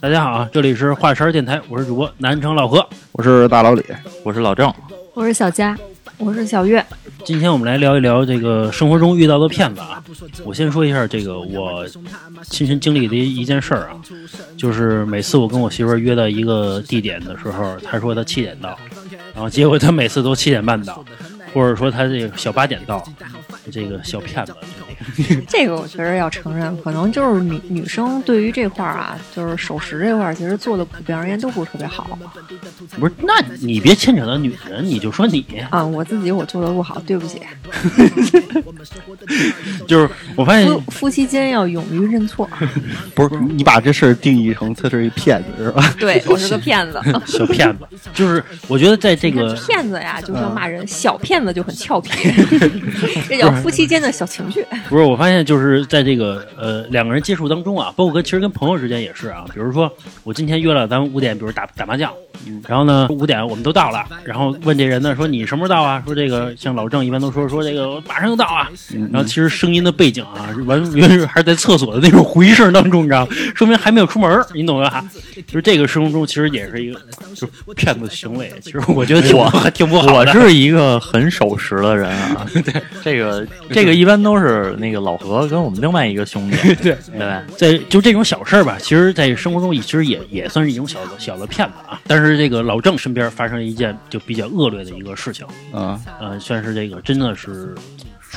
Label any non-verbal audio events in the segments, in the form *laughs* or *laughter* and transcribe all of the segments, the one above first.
大家好啊，这里是华山电台，我是主播南城老何。我是大老李，我是老郑，我是小佳，我是小月。今天我们来聊一聊这个生活中遇到的骗子啊。我先说一下这个我亲身经历的一件事儿啊，就是每次我跟我媳妇约到一个地点的时候，她说她七点到，然后结果她每次都七点半到，或者说她这个小八点到，这个小骗子。*laughs* 这个我觉得要承认，可能就是女女生对于这块儿啊，就是守时这块儿，其实做的普遍而言都不是特别好。不是，那你别牵扯到女人，你就说你啊，我自己我做的不好，对不起。*laughs* 就是我发现夫夫妻间要勇于认错。*laughs* 不是你把这事儿定义成他是一骗子是吧？对我是个骗子，小骗子。就是我觉得在这个骗子呀，就是要骂人，小骗子就很俏皮，这叫夫妻间的小情绪。不是，我发现就是在这个呃两个人接触当中啊，包括跟其实跟朋友之间也是啊。比如说我今天约了咱们五点，比如打打麻将，然后呢五点我们都到了，然后问这人呢说你什么时候到啊？说这个像老郑一般都说说这个马上就到啊。然后其实声音的背景啊，完全是还是在厕所的那种回声当中，你知道，*laughs* 说明还没有出门，你懂吧？就是这个生活中其实也是一个就骗子行为。其实我觉得挺挺不好。我是一个很守时的人啊。*laughs* 对，这个这个一般都是那个老何跟我们另外一个兄弟。对 *laughs* 对，在就这种小事儿吧，其实，在生活中也其实也也算是一种小的小的骗子啊。但是这个老郑身边发生了一件就比较恶劣的一个事情，嗯呃，算是这个真的是。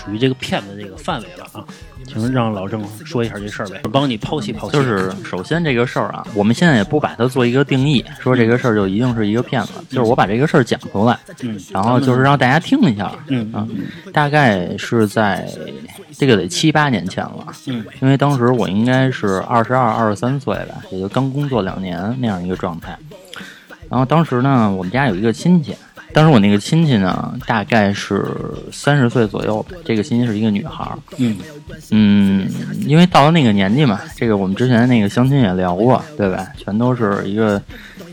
属于这个骗子这个范围了啊，请让老郑说一下这事儿呗，帮你剖析剖析。就是首先这个事儿啊，我们现在也不把它做一个定义，说这个事儿就一定是一个骗子。就是我把这个事儿讲出来，嗯，然后就是让大家听一下，嗯啊，大概是在这个得七八年前了，嗯，因为当时我应该是二十二、二十三岁吧，也就刚工作两年那样一个状态。然后当时呢，我们家有一个亲戚。当时我那个亲戚呢，大概是三十岁左右。这个亲戚是一个女孩儿。嗯嗯，因为到了那个年纪嘛，这个我们之前那个相亲也聊过，对吧？全都是一个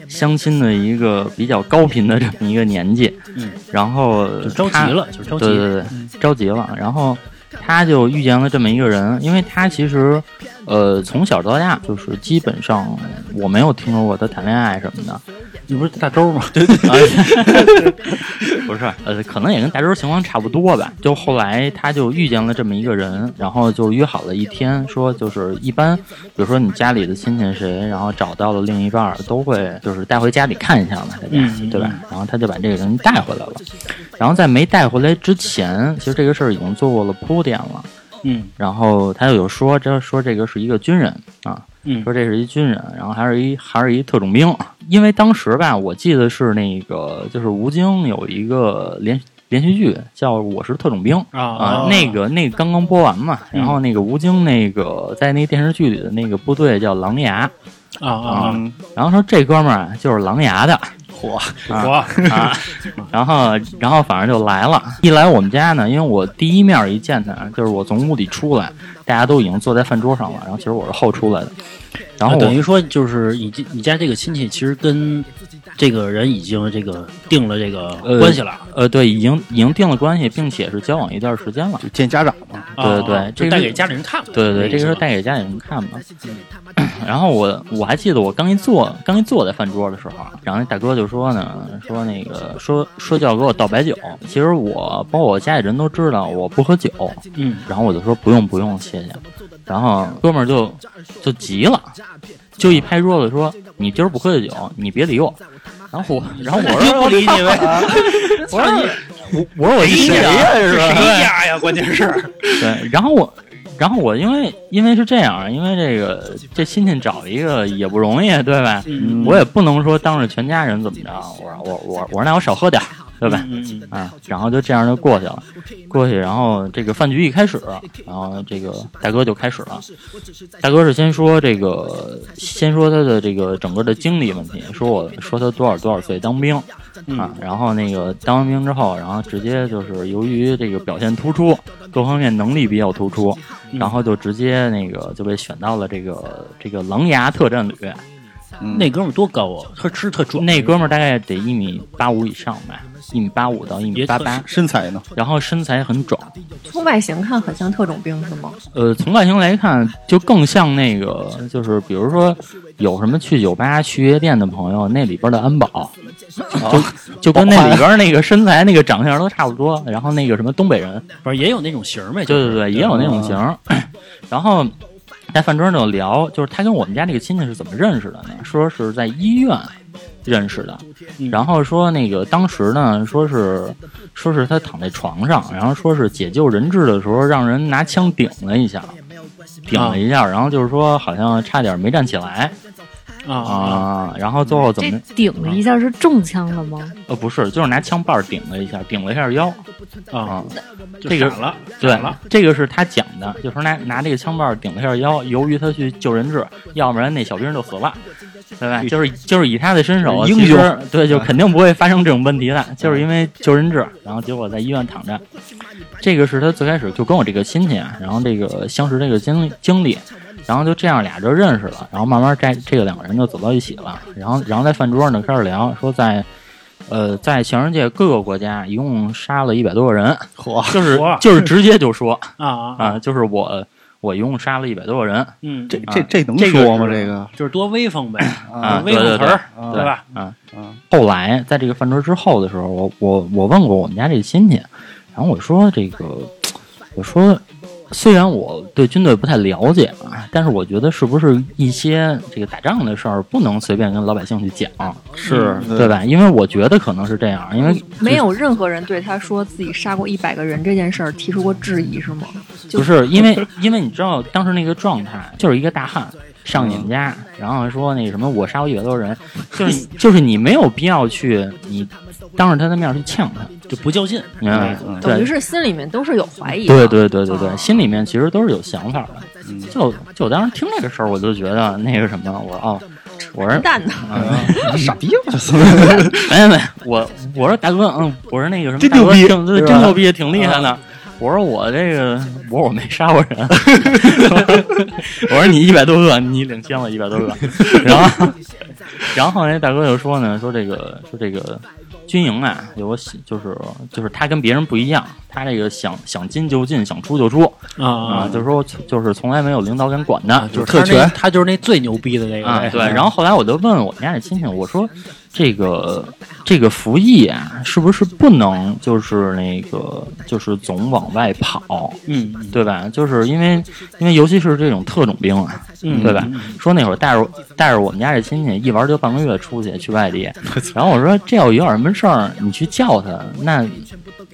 相亲的一个比较高频的这么一个年纪。嗯，然后就着急了，就着急。对对对，着急了。然后他就遇见了这么一个人，因为他其实呃从小到大就是基本上我没有听说过他谈恋爱什么的。你不是大周吗？对对对，*laughs* 不是，呃，可能也跟大周情况差不多吧。就后来他就遇见了这么一个人，然后就约好了一天，说就是一般，比如说你家里的亲戚谁，然后找到了另一半，都会就是带回家里看一下嘛，大家对吧？然后他就把这个人带回来了，然后在没带回来之前，其实这个事儿已经做过了铺垫了。嗯，然后他又有说，这说这个是一个军人啊，嗯，说这是一军人，然后还是一还是一特种兵，因为当时吧，我记得是那个就是吴京有一个连连续剧叫《我是特种兵》啊啊，那个那个刚刚播完嘛，然后那个吴京那个在那电视剧里的那个部队叫狼牙啊啊，然后说这哥们儿就是狼牙的。火火啊！然后，然后反正就来了。一来我们家呢，因为我第一面一见他，就是我从屋里出来，大家都已经坐在饭桌上了。然后其实我是后出来的。然后等于说，就是你你家这个亲戚，其实跟这个人已经这个定了这个关系了。呃，对，已经已经定了关系，并且是交往一段时间了，就见家长嘛。对对对，这带给家里人看。对对对，这个是带给家里人看嘛。然后我我还记得我刚一坐刚一坐在饭桌的时候，然后那大哥就说呢，说那个说说就要给我倒白酒。其实我包括我家里人都知道我不喝酒，嗯，然后我就说不用不用，谢谢。然后哥们儿就就急了，就一拍桌子说：“你今儿不喝酒，你别理我。”然后我，*laughs* 然后我说不理你呗。*laughs* 我说我我说我谁呀？是谁家呀？关键是 *laughs* 对。然后我。然后我因为因为是这样，因为这个这亲戚找一个也不容易，对吧？我也不能说当着全家人怎么着。我说我我我说那我少喝点，对吧？啊，然后就这样就过去了，过去，然后这个饭局一开始，然后这个大哥就开始了。大哥是先说这个，先说他的这个整个的经历问题，说我说他多少多少岁当兵啊，然后那个当完兵之后，然后直接就是由于这个表现突出，各方面能力比较突出。然后就直接那个就被选到了这个这个狼牙特战旅，嗯那哥们儿多高啊，特吃特壮，那哥们儿大概得一米八五以上吧，一米八五到一米八八，身材呢？然后身材很壮。从外形看很像特种兵是吗？呃，从外形来看，就更像那个，就是比如说有什么去酒吧、去夜店的朋友，那里边的安保，就就跟那里边那个身材、那个长相都差不多。然后那个什么东北人，不是也有那种型儿呗？对对对，也有那种型。*clears throat* 然后在饭桌上就聊，就是他跟我们家那个亲戚是怎么认识的呢？说是在医院认识的，嗯然后说那个当时呢，说是说是他躺在床上，然后说是解救人质的时候，让人拿枪顶了一下，顶了一下，然后就是说好像差点没站起来。啊啊，啊，然然后最后怎么？顶了一下是中枪了吗？呃，不是，就是拿枪把儿顶了一下，顶了一下腰。啊这个了，对了，，这个是他讲的，就说拿拿这个枪把儿顶了一下腰，由于他去救人质，要不然那小兵就死了，对吧？就是就是以他的身手，英雄对，就肯定不会发生这种问题的，就是因为救人质，然后结果在医院躺着。这个是他最开始就跟我这个亲戚啊，然后这个相识这个经经历，然后就这样俩就认识了，然后慢慢这这个两个人就走到一起了，然后然后在饭桌上呢开始聊，说在呃在全世界各个国家一共杀了一百多个人，嚯，就是就是直接就说啊啊啊，就是我我一共杀了一百多个人嗯，这啊这这能说吗？这个就是多威风呗，啊，威风词儿，啊对吧？啊。啊后来在这个饭桌之后的时候，我我我问过我们家这亲戚，然后我说这个，我说虽然我对军队不太了解啊，但是我觉得是不是一些这个打仗的事儿不能随便跟老百姓去讲，是对？吧？因为我觉得可能是这样，因为没有任何人对他说自己杀过一百个人这件事儿提出过质疑，是吗？就不是因为因为你知道当时那个状态就是一个大汉上你们家，然后说那什么我杀过一百多人，*laughs* 就是就是你没有必要去你当着他的面去呛他，就不较劲，明白吗？嗯等于是心里面都是有怀疑的。对对对对对，啊心里面其实都是有想法的。嗯。就就我当时听这个事儿，我就觉得那个什么，我说哦，我说完蛋的，啊 *laughs* 傻逼吧，这是？*laughs* 没没，我我说大哥，嗯，我说那个什么，真牛逼真牛逼，挺厉害的。我说我这个，*laughs* 我说我没杀过人。我说你一百多个，你领先了一百多个。然后，然后那大哥就说呢，说这个说这个军营啊，有个就是就是他跟别人不一样，他这个想想进就进，想出就出啊啊，就是说就是从来没有领导敢管的，就是特权他就是那最牛逼的那个啊，对。然后后来我就问我们家那亲戚，我说这个这个服役啊，是不是不能就是那个就是总往外跑，嗯对吧？就是因为因为尤其是这种特种兵啊，嗯，对吧嗯？说那会儿带着带着我们家这亲戚一玩就半个月出去去外地，*laughs* 然后我说这要有点什么事儿，你去叫他，那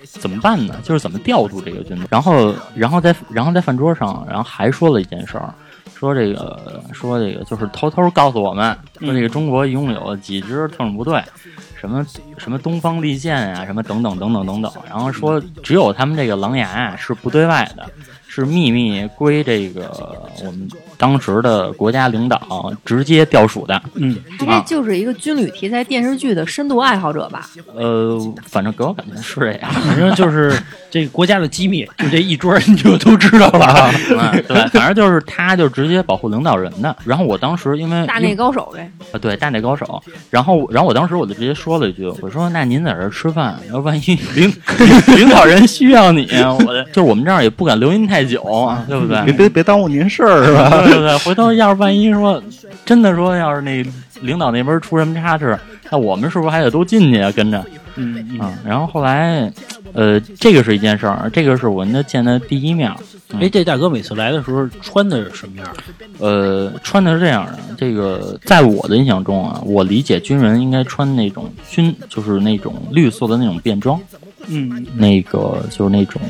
怎么办呢？就是怎么调度这个军队？然后然后在然后在饭桌上，然后还说了一件事儿。说这个，说这个，就是偷偷告诉我们，说这个中国一共有几支特种部队，什么什么东方利剑啊、什么等等等等等等。然后说只有他们这个狼牙啊是不对外的，是秘密归这个我们当时的国家领导直接调属的。嗯，他这就是一个军旅题材电视剧的深度爱好者吧？呃，反正给我感觉是这样。反正就是这个国家的机密，就这一桌儿你就都知道了。啊，*laughs* 对，反正就是他就直接保护领导人的。然后我当时因为大内高手呗。啊，对，大内高手。然后，然后我当时我就直接说了一句，我说：“那您在这儿吃饭，要万一 *laughs* 领 *laughs* 领导人需要你，我的就是我们这儿也不敢留您太久，对不对？别别别耽误您事儿是吧？对对对，回头要是万一说真的说，要是那领导那边出什么差池，那我们是不是还得都进去啊？跟着嗯嗯，啊。然后后来，呃，这个是一件事儿，这个是我跟他见的第一面。哎，这大哥每次来的时候穿的是什么样？呃，穿的是这样的，这个在我的印象中啊，我理解军人应该穿那种军，就是那种绿色的那种便装，嗯那个就是那种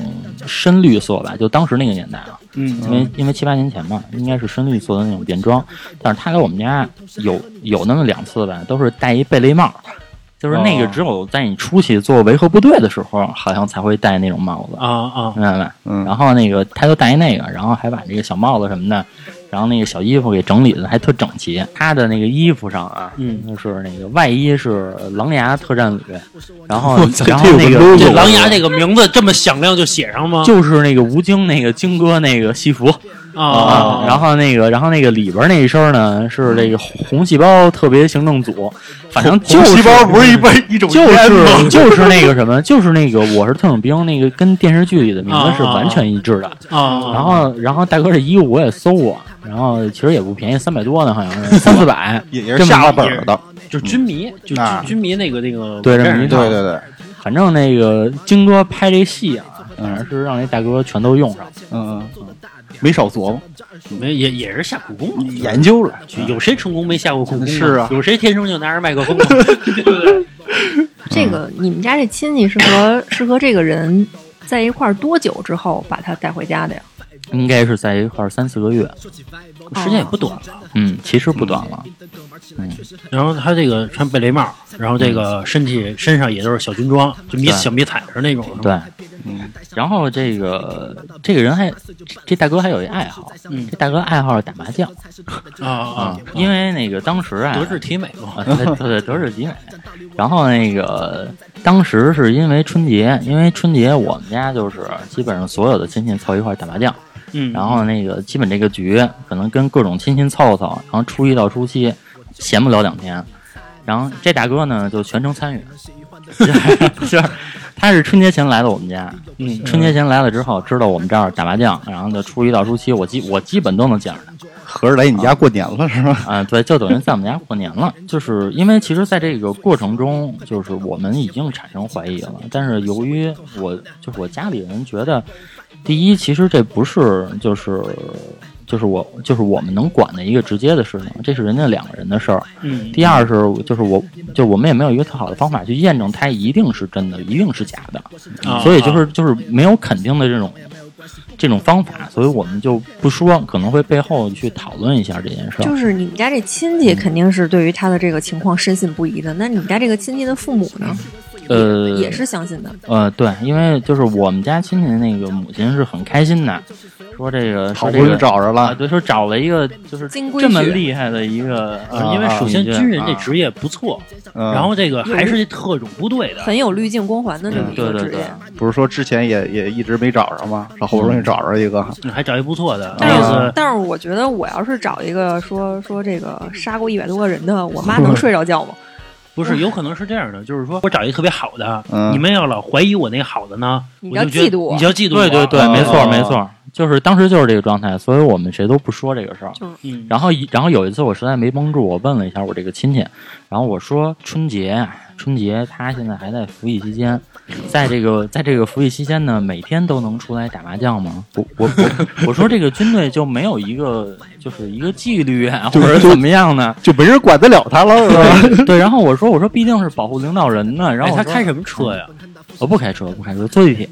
深绿色吧，就当时那个年代啊，嗯因为因为七八年前嘛，应该是深绿色的那种便装，但是他来我们家有有那么两次吧，都是戴一贝雷帽。就是那个哦只有在你出去做维和部队的时候，好像才会戴那种帽子，啊啊，明白吧？嗯然后那个他就戴一那个，然后还把这个小帽子什么的，然后那个小衣服给整理的还特整齐。他的那个衣服上啊，嗯，就是那个外衣是狼牙特战旅，然后然后那个这狼牙这个名字这么响亮就写上吗？就是那个吴京那个京哥那个西服啊，然后那个，然后那个里边那一身呢是这个红细胞特别行政组，反正就是细胞不是一般一种就是 *laughs* 就是那个什么，就是那个我是特种兵，那个跟电视剧里的名字是完全一致的。啊，然后然后大哥这衣服我也搜过，然后其实也不便宜，三百多呢，好像是三四百，*laughs* 也也是下了本儿的，就是军迷，就军军迷那个那个对对对对，反正那个京哥拍这戏啊，反正是让那大哥全都用上。嗯嗯，没少琢磨，没也也是下苦功嘛。研究了，有谁成功没下过苦功？是啊有谁天生就拿着麦克风？*laughs* 对不对？*laughs* 这个你们家这亲戚是和是和这个人在一块儿多久之后把他带回家的呀？应该是在一块儿三四个月，时间也不短了。嗯，其实不短了。嗯然后他这个穿贝雷帽，然后这个身体身上也都是小军装，就迷小迷彩似的那种。对，嗯，然后这个这个人还这大哥还有一爱好，嗯这大哥爱好是打麻将啊啊啊，，因为那个当时啊，德智体美嘛。啊，对对对，德智体美。然后那个当时是因为春节，因为春节我们家就是基本上所有的亲戚凑一块打麻将，嗯，然后那个基本这个局可能跟各种亲戚凑凑，然后初一到初七闲不了两天，然后这大哥呢就全程参与，*laughs* 就是他是春节前来的我们家，嗯春节前来了之后知道我们这儿打麻将，然后就初一到初七我基我基本都能见着他。合着来你家过年了是吧？啊，对，就等于在我们家过年了。就是因为其实在这个过程中，就是我们已经产生怀疑了，但是由于我就是我家里人觉得，第一，其实这不是就是就是我就是我们能管的一个直接的事情，这是人家两个人的事儿。嗯，第二是就是我就我们也没有一个特好的方法去验证它一定是真的，一定是假的，啊所以就是就是没有肯定的这种。这种方法，所以我们就不说，可能会背后去讨论一下这件事儿。就是你们家这亲戚肯定是对于他的这个情况深信不疑的，那你们家这个亲戚的父母呢？呃，也是相信的。呃，对，因为就是我们家亲戚那个母亲是很开心的，说这个好不容易找着啊，了，对，说找了一个就是金龟这么厉害的一个，呃因为首先军人这职业不错，嗯然后这个还是特种部队的，很有滤镜光环的这么嗯对对对一个职业，，不是说之前也也一直没找着吗？这好不容易找着一个，还找一不错的，但是、意思但是我觉得我要是找一个说说这个杀过一百多个人的，我妈能睡着觉吗？不是有可能是这样的，就是说我找一个特别好的，嗯你们要老怀疑我那个好的呢，你要我就觉得嫉妒我你就要嫉妒我，对对对，哦没错没错，就是当时就是这个状态，所以我们谁都不说这个事儿。嗯，然后一然后有一次我实在没绷住，我问了一下我这个亲戚，然后我说春节啊春节他现在还在服役期间，在这个在这个服役期间呢，每天都能出来打麻将吗？我我我我说这个军队就没有一个就是一个纪律啊，或者怎么样呢？就没人管得了他了，是吧？对，然后我说我说毕竟是保护领导人呢，然哎，后他开什么车呀？我不开车不开车，坐地铁，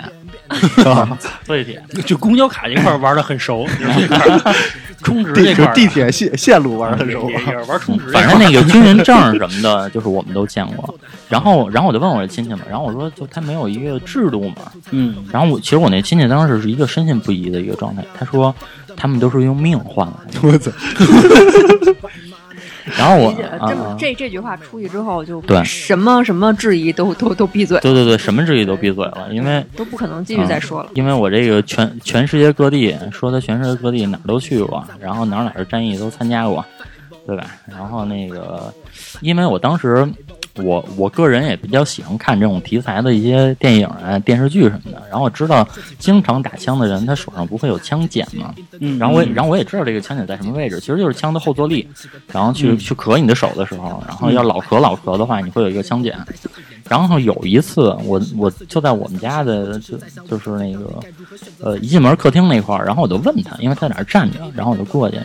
坐地铁。就公交卡这块玩的很熟，这 *laughs* 块充值这块地铁线线路玩的很熟玩充值反正那个军人证什么的，就是我们都见过。然后，然后我就问我这亲戚嘛，然后我说，就他没有一个制度嘛。嗯然后我其实我那亲戚当时是一个深信不疑的一个状态，他说他们都是用命换来的。我操！然后我这么啊啊，这这这句话出去之后，就对什么什么质疑都都都闭嘴，对对对，什么质疑都闭嘴了，因为都不可能继续再说了。因为我这个全全世界各地说他全世界各地哪儿都去过，然后哪儿哪儿的战役都参加过，对吧？然后那个，因为我当时我我个人也比较喜欢看这种题材的一些电影啊、电视剧什么的，然后我知道经常打枪的人他手上不会有枪茧嘛，嗯，然后我也然后我也知道这个枪茧在什么位置，其实就是枪的后坐力，然后去、去咳你的手的时候，然后要老咳老咳的话，你会有一个枪茧。然后有一次，我我就在我们家的就就是那个呃一进门客厅那块儿，然后我就问他，因为他在那儿站着，然后我就过去，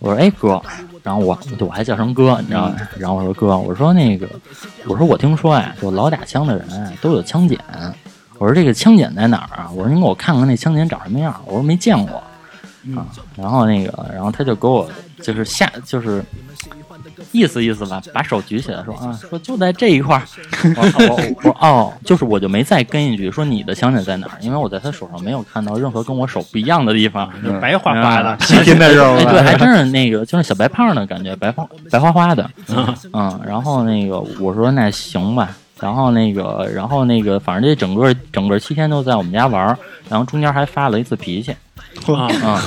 我说哎哥，然后我对我还叫声哥，你知道吗？然后我说哥，我说那个我说我听说呀，就老打枪的人啊都有枪检，我说这个枪检在哪儿啊？我说你给我看看那枪检长什么样？我说没见过。啊，然后那个，然后他就给我就是下就是意思意思吧，把手举起来说啊，说就在这一块儿。我我哦，就是我就没再跟一句说你的香水在哪儿，因为我在他手上没有看到任何跟我手不一样的地方。就白花花的，细心的肉 *laughs* 哎，对，还真是那个，就是小白胖的感觉，白花白花花的，嗯，然后那个我说那行吧，然后那个，然后那个，反正这整个整个七天都在我们家玩儿，然后中间还发了一次脾气，啊，啊。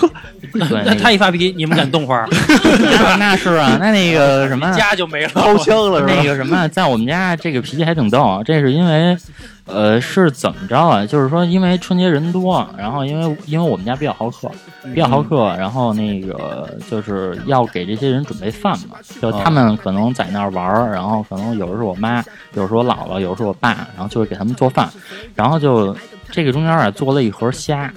*laughs* 那他一发脾气，你们敢动花儿？那 *laughs* 那是啊，那那个什么，*laughs* 家就没了。掏枪了是吧？那个什么，在我们家这个脾气还挺逗，这是因为，呃，是怎么着啊？就是说，因为春节人多，然后因为因为我们家比较好客，比较好客，然后那个就是要给这些人准备饭嘛，就他们可能在那儿玩儿，然后可能有时候是我妈，有时候我姥姥，有时候我爸，然后就会给他们做饭，然后就这个中间啊做了一盒虾，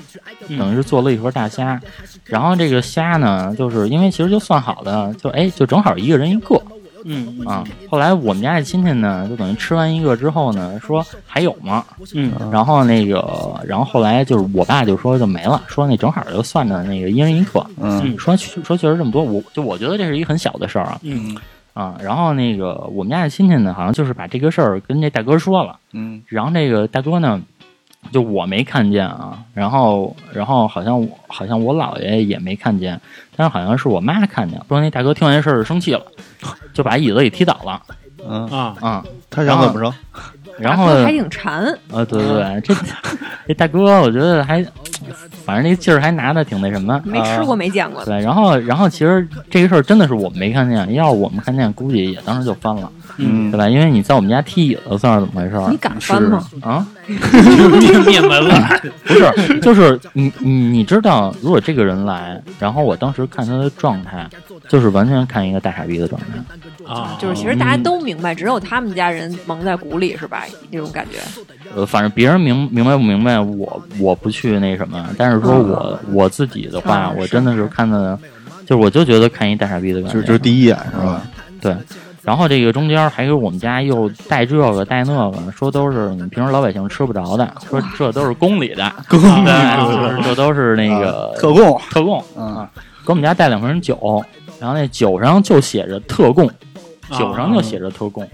等于是做了一盒大虾。然后这个虾呢，就是因为其实就算好的，就哎，就正好一个人一个，嗯啊。后来我们家这亲戚呢，就等于吃完一个之后呢，说还有吗？嗯然后那个，然后后来就是我爸就说就没了，说那正好就算着那个一人一个，嗯说说确实这么多，我就我觉得这是一个很小的事儿啊嗯啊。然后那个我们家这亲戚呢，好像就是把这个事儿跟那大哥说了，嗯然后那个大哥呢，就我没看见啊，然后然后好像好像我姥爷也没看见，但是好像是我妈看见，说那大哥听完这事儿生气了，就把椅子给踢倒了。嗯，啊，啊、他想怎么着？然后还挺馋，啊，对对对，这这大哥我觉得还，反正那劲儿还拿的挺那什么。没吃过没见过。的。对，然后然后其实这个事儿真的是我们没看见，要是我们看见，估计也当时就翻了，嗯对吧？因为你在我们家踢椅子，算是怎么回事儿你敢翻吗？啊？*laughs* 灭门了。*laughs* 不是，就是你你你知道，如果这个人来，然后我当时看他的状态，就是完全看一个大傻逼的状态。啊，就是其实大家都明白，只有他们家人蒙在鼓里，是吧？那种感觉。呃，反正别人明明白不明白，我我不去那什么，但是说我我自己的话，嗯我真的是看的，就是我就觉得看一大傻逼的感觉，就就是第一眼是吧？对。然后这个中间还有我们家又带这个带那个，说都是你平时老百姓吃不着的，说这都是宫里的，宫里的，这都是那个特供，特供嗯。啊，给我们家带两瓶酒，然后那酒上就写着特供，啊酒上就写着特供，然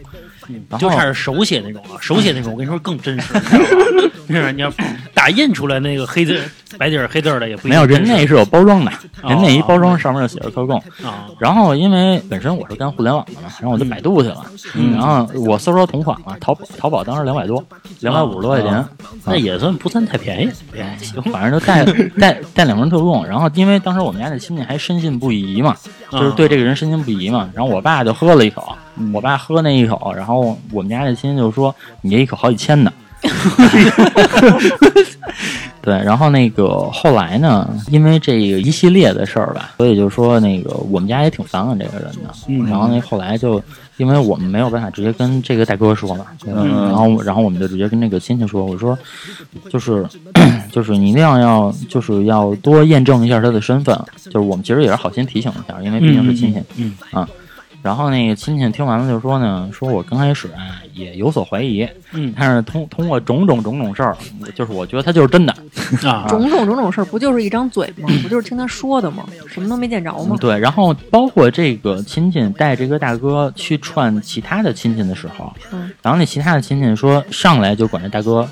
后就差是手写那种了，手写那种我跟你说更真实，你知道吧？*laughs* 是你要打印出来那个黑字白底儿黑字儿的也不一没有人那是有包装的，哦人那一包装上面就写着特供。啊，然后因为本身我是干互联网的嘛，然后我就百度去了，嗯然后我搜着同款嘛，淘宝淘宝当时两百多，两百五十多块钱，啊那也算不算太便宜。哎 *laughs* 反正就带 *laughs* 带带两份特供。然后因为当时我们家那亲戚还深信不疑嘛，就是对这个人深信不疑嘛。然后我爸就喝了一口，我爸喝那一口，然后我们家那亲戚就说：“你这一口好几千呢。*laughs* ”对，然后那个后来呢，因为这个一系列的事儿吧，所以就说那个我们家也挺反感这个人的。嗯然后那后来就因为我们没有办法直接跟这个大哥说嘛，嗯然后然后我们就直接跟那个亲戚说，我说就是就是你一定要要就是要多验证一下他的身份，就是我们其实也是好心提醒一下，因为毕竟是亲戚。嗯啊。然后那个亲戚听完了就说呢，说我刚开始啊也有所怀疑，嗯但是通通过种种种种事儿，就是我觉得他就是真的。啊，种种种种事儿，不就是一张嘴吗？不就是听他说的吗？什么都没见着吗？对，然后包括这个亲戚带这个大哥去串其他的亲戚的时候，嗯然后那其他的亲戚说上来就管这大哥，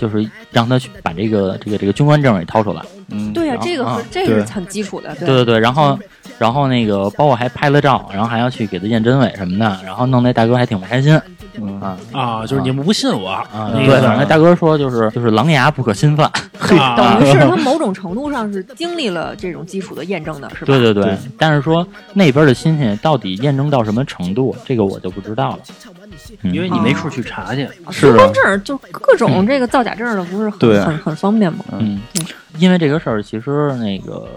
就是让他去把这个这个这个军官证给掏出来。嗯，对呀、这个啊是这个是很基础的，对对对，然后然后那个包括还拍了照，然后还要去给他验真伪什么的，然后弄那大哥还挺不开心嗯啊啊，就是你们不信我对，反正个那大哥说就是就是狼牙不可侵犯，啊 *laughs* 等于是他某种程度上是经历了这种基础的验证的，是吧？对对对对，但是说那边的亲戚到底验证到什么程度，这个我就不知道了。嗯。因为你没处去查去。是啊。军官证儿就各种这个造假证的，不是很很很方便吗？嗯，因为这个事儿，其实那个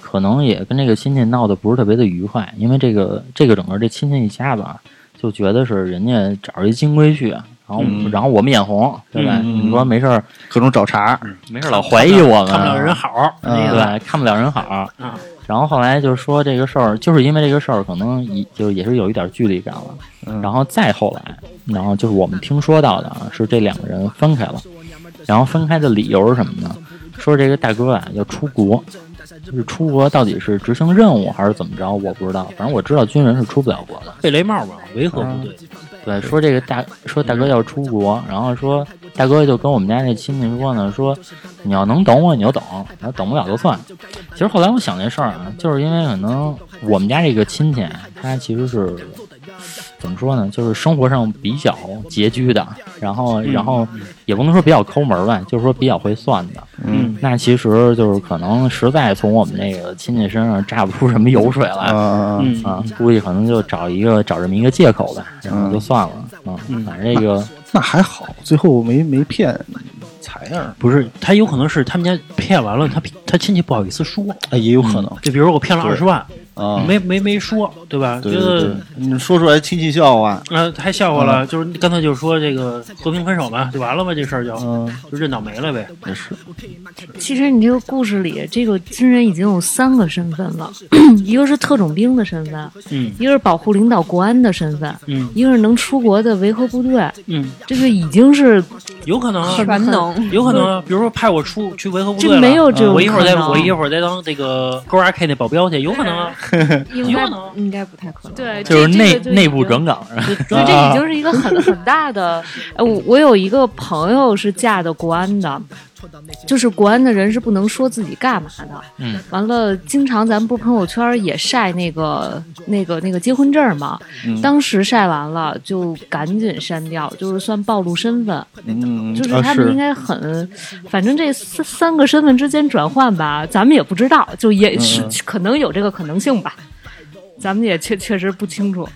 可能也跟这个亲戚闹得不是特别的愉快，因为这个这个整个这亲戚一家子啊，就觉得是人家找一金龟婿，然后、嗯。然后我们眼红，对吧？嗯你说没事儿各种找茬，没事儿老怀疑我们，看不了人好，嗯对，看不了人好。啊然后后来就是说这个事儿，就是因为这个事儿，可能一就也是有一点距离感了。嗯然后再后来，然后就是我们听说到的啊，是这两个人分开了。然后分开的理由是什么呢？说这个大哥啊要出国，就是出国到底是执行任务还是怎么着，我不知道。反正我知道军人是出不了国的。贝雷帽吧，维和部队。对，说这个大说大哥要出国，然后说大哥就跟我们家那亲戚说呢，说你要能等我你就等，等不了就算。其实后来我想这事儿啊，就是因为可能我们家这个亲戚，他其实是怎么说呢，就是生活上比较拮据的，然后嗯。然后也不能说比较抠门吧，就是说比较会算的。嗯。那其实就是可能实在从我们那个亲戚身上榨不出什么油水来。啊，嗯啊，估计可能就找一个找这么一个借口吧，然后就算了。嗯，嗯。反正这个那还好，最后没没骗财儿，不是，他有可能是他们家骗完了，他他亲戚不好意思说，哎，也有可能。就比如我骗了二十万，啊。没没没说，对吧？对觉得对对，你说出来亲戚笑话，啊，太笑话了，就是刚才就说这个和平分手嘛，就完了吧，这事儿就嗯，就认倒霉了呗。也是，其实你这个故事里，这个军人已经有三个身份了，*clears throat* 一个是特种兵的身份，嗯一个是保护领导国安的身份，嗯一个是能出国的维和部队。嗯，这个已经是有可能啊，全能。有可能啊，比如说派我出去维和部队没有这种我一会儿再我一会儿再当这个勾 R K 那保镖去，有可能啊，*laughs* *laughs* 应该。应该不太可能。对，就是这内内部转岗，所以 *laughs* 这已经是一个很很大的。呃，我我有一个朋友是嫁的国安的，就是国安的人是不能说自己干嘛的。嗯，完了，经常咱们不是朋友圈也晒那个那个那个结婚证嘛，嗯当时晒完了就赶紧删掉，就是算暴露身份。嗯，就是啊他们应该很，反正这三三个身份之间转换吧，咱们也不知道，就也是、嗯可能有这个可能性吧，咱们也确确实不清楚。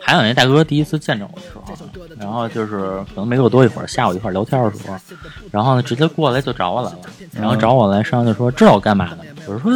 还有那大哥第一次见着我的时候，然后就是可能没过多一会儿，下午一块聊天的时候，然后呢直接过来就找我来了，然后找我来，商量就说知道我干嘛的，我说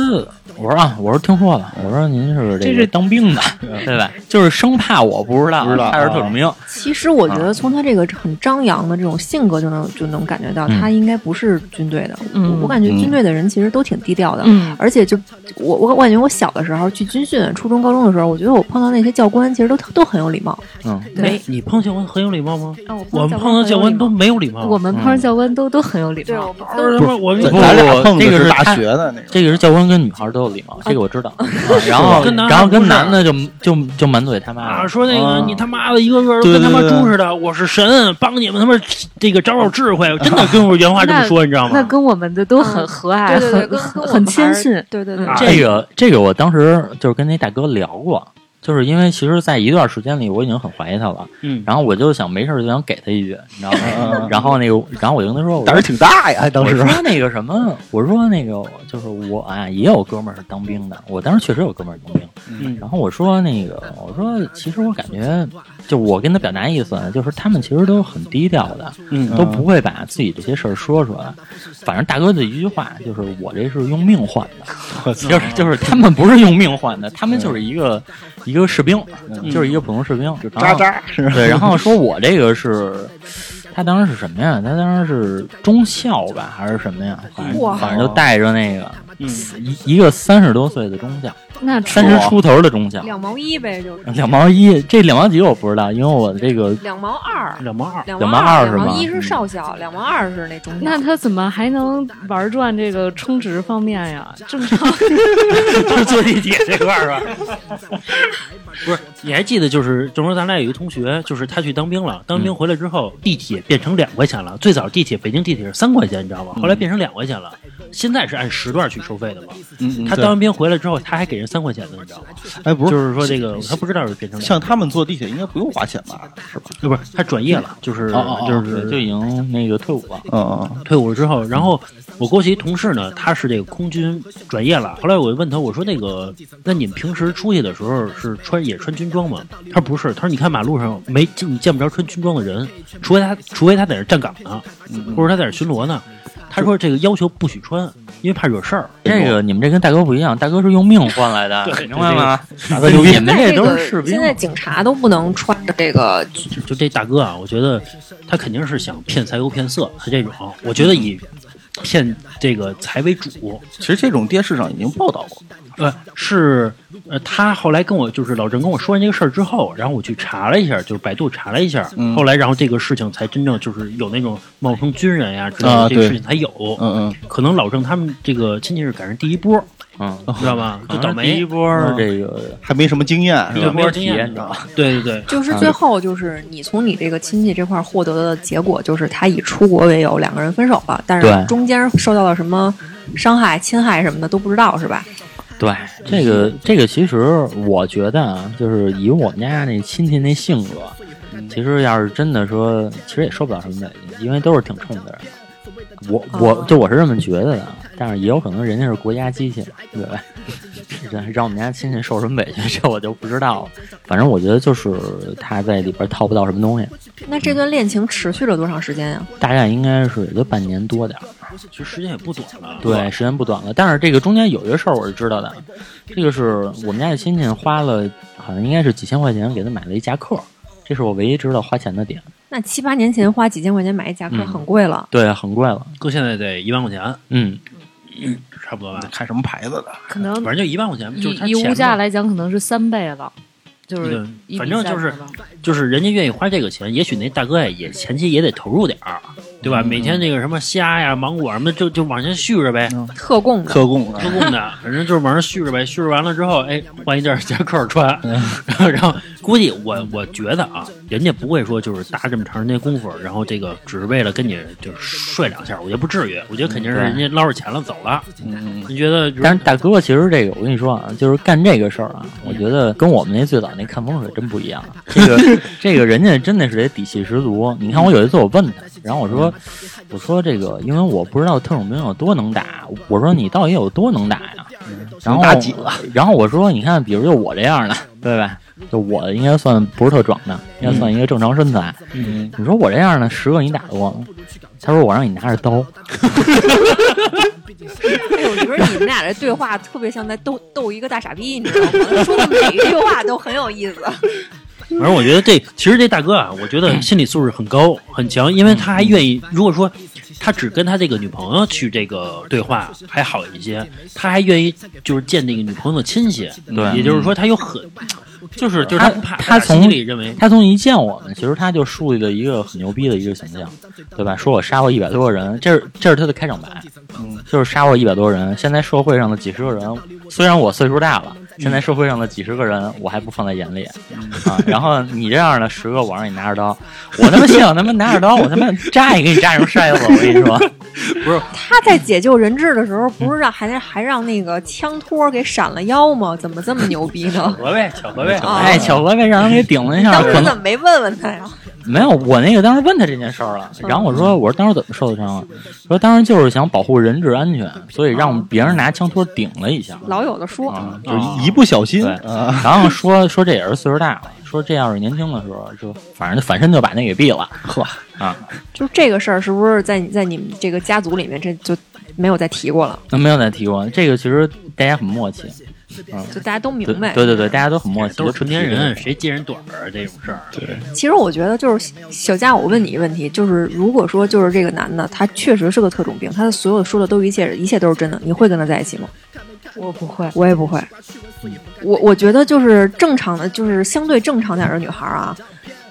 我说啊，我说听说了，我说您是这个这是当兵的，对吧？就是生怕我不知道，不知道他是特种兵，其实我觉得从他这个很张扬的这种性格就能就能感觉到，他应该不是军队的。嗯。我我感觉军队的人其实都挺低调的。嗯。而且就我我我感觉我小的时候去军训，初中高中的时候，我觉得我碰到那些教官其实都都很有礼貌。嗯，没，你碰教官很有礼貌吗？啊我们碰到教官都没有礼貌。我们碰到教官都都很有礼对，貌我。们不是他妈我不咱俩碰这的是大个是他学的那个，这个是教官跟女孩都有礼貌，这个我知道。*laughs* 啊然后跟男孩然后跟男的就就就满嘴他妈说那个啊你他妈的一个个都跟他妈对对猪似的，我是神，帮你们他妈这个找找智慧，真的跟我原话这么说，你知道吗？那跟我们的都很和蔼，对对对，很很谦逊。对对对，啊这个这个我当时就是跟那大哥聊过，就是因为其实，在一段时间里，我已经很怀疑他了，嗯，然后我就想没事儿就想给他一句，你知道吗？*laughs* 然后那个，然后我就跟他说，胆儿挺大呀，当时我说那个什么，我说那个就是我啊，也有哥们儿是当兵的，我当时确实有哥们儿当兵。嗯然后我说那个，我说其实我感觉，就我跟他表达意思，就是他们其实都很低调的，嗯都不会把自己这些事儿说出来。反正大哥的一句话就是我这是用命换的，就是就是他们不是用命换的，他们就是一个一个士兵，就是一个普通士兵，渣渣是？对，然后说我这个是，他当时是什么呀？他当时是中校吧，还是什么呀？反正反正就带着那个嗯一一个三十多岁的中校，那三十出头的中校，两毛一呗，就是 *laughs* 两毛一，这两毛几我不知道，因为我这个两毛二，两毛二，两两毛二二是吗两毛一是少校，两毛二是那中校。那他怎么还能玩转这个充值方面呀？正常 *laughs* 就是坐地铁这块儿是吧？不是，你还记得就是就说咱俩有一个同学，就是他去当兵了，当兵回来之后，地铁变成两块钱了。最早地铁北京地铁是三块钱，你知道吗？后来变成两块钱了。现在是按时段去收费的嘛？他当完兵回来之后，他还给人三块钱的，你知道吗？哎，不是，就是说这个他不知道是变成像他们坐地铁应该不用花钱吧？是吧？不是他转业了，就是就是就已经那个退伍了。嗯嗯退伍了之后，然后我过去一同事呢，他是这个空军转业了。后来我就问他，我说那个，那你们平时出去的时候是穿也穿军装吗？他说不是，他说你看马路上没你见不着穿军装的人，除非他除非他在那站岗呢，或者他在那巡逻呢。他说这个要求不许穿，因为怕惹事儿。这个你们这跟大哥不一样，大哥是用命换来的，对明白吗？大哥牛逼你们这都是士兵现，在警察都不能穿着这个就就这大哥啊，我觉得他肯定是想骗财又骗色，他这种，我觉得以骗这个财为主。其实这种电视上已经报道过。呃，是呃，他后来跟我就是老郑跟我说完这个事儿之后，然后我去查了一下，就是百度查了一下，嗯后来然后这个事情才真正就是有那种冒充军人呀之类的、啊这个事情才有。嗯嗯，可能老郑他们这个亲戚是赶上第一波，嗯，知道吧？就倒霉第一。波嗯这个还没什么经验是吧？*laughs* 对没有经体验，验你知道吧？对对对，就是最后就是你从你这个亲戚这块儿获得的结果，就是他以出国为由两个人分手了，但是中间受到了什么伤害、侵害什么的都不知道是吧？对，这个这个其实我觉得啊，就是以我们家那亲戚那性格，其实要是真的说，其实也受不了什么委屈，因为都是挺冲的人。我我就我是这么觉得的，但是也有可能人家是国家机器，对吧？*laughs* 这让我们家亲戚受什么委屈，这我就不知道了。反正我觉得就是他在里边套不到什么东西，那这段恋情持续了多长时间呀？大概应该是也就半年多点儿。其实时间也不短了。对，时间不短了。但是这个中间有一个事儿我是知道的，这个是我们家的亲戚花了，好像应该是几千块钱给他买了一夹克，这是我唯一知道花钱的点。那七八年前花几千块钱买一夹克嗯很贵了。对，很贵了。搁现在得一万块钱，嗯，差不多吧。看什么牌子的？可能反正就一万块钱，就以物价来讲，可能是三倍了，就是反正就是就是人家愿意花这个钱，也许那大哥呀也前期也得投入点儿，对吧？每天那个什么虾呀、芒果什么，就就往前续着呗，特供的，特供的特供的，反正就是往上续着呗。续着完了之后，哎，换一件夹克穿，然 *laughs* 后然后估计我我觉得啊，人家不会说就是搭这么长时间功夫，然后这个只是为了跟你就是睡两下，我觉得不至于。我觉得肯定是人家捞着钱了走了。嗯，你觉得？但是大哥，其实这个我跟你说啊，就是干这个事儿啊，我觉得跟我们那最早那看风水真不一样。*laughs* 这个这个人家真的是得底气十足。你看我有一次我问他，然后我说我说这个，因为我不知道特种兵有多能打，我说你到底有多能打呀？然后打几个？然后我说你看，比如就我这样的，对吧？就我应该算不是特壮的，应该算一个正常身材。嗯，你说我这样的十个你打得过吗？他说我让你拿着刀。*laughs* *laughs* 哎，我觉得你们俩这对话特别像在逗逗一个大傻逼，你知道吗？*laughs* 说的每一句话都很有意思。*laughs* 反正我觉得这其实这大哥啊，我觉得心理素质很高很强，因为他还愿意，如果说他只跟他这个女朋友去这个对话还好一些，他还愿意就是见那个女朋友的亲戚，对也就是说他有很，就是就是他不怕，他从心里认为他从一见我们，其实他就树立了一个很牛逼的一个形象，对吧？说我杀过一百多个人，这是这是他的开场白，嗯，就是杀过一百多人。现在社会上的几十个人，虽然我岁数大了，现在社会上的几十个人我还不放在眼里啊。然后你这样的十个，我让你拿着刀，我他妈想他妈拿着刀，我他妈扎也给你扎成筛子，我跟你说。*laughs* 他在解救人质的时候，不是让还还让那个枪托给闪了腰吗？怎么这么牛逼呢？合呗，巧合呗，啊哎，巧合呗让人给顶了一下，当时怎么没问问他呀？没有，我那个当时问他这件事儿了，然后我说，我说当时怎么受的伤啊？说当时就是想保护人质安全，所以让别人拿枪托顶了一下。老有的说，啊，就是一不小心然后说说这也是岁数大了，说这要是年轻的时候，就反正就反身就把那给毙了。呵，啊，就是这个事儿，是不是在你在你们这个家族里面，这就没有再提过了？那没有再提过这个，其实大家很默契，嗯，就大家都明白。对对对，大家都很默契，都是成年人，谁揭人短儿啊这种事儿？对，其实我觉得就是小佳，我问你一个问题，就是如果说就是这个男的他确实是个特种兵，他的所有说的都一切一切都是真的，你会跟他在一起吗？我不会，我也不会。我我觉得就是正常的，就是相对正常点的女孩儿啊，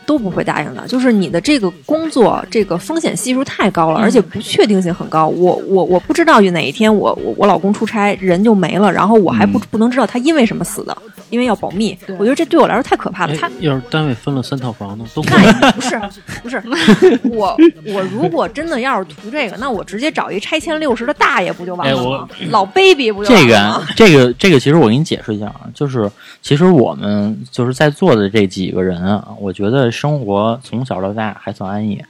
都不会答应的。就是你的这个工作，这个风险系数太高了，而且不确定性很高。我我我不知道哪一天我我我老公出差人就没了，然后我还不、不能知道他因为什么死的，因为要保密。我觉得这对我来说太可怕了。他哎要是单位分了三套房呢，都那也不是不是，*laughs* 我我如果真的要是图这个，那我直接找一拆迁六十的大爷不就完了吗？老 baby 不就完这个？这个这个，其实我给你解释一下啊，就是其实我们就是在座的这几个人啊，我觉得生活从小到大还算安逸，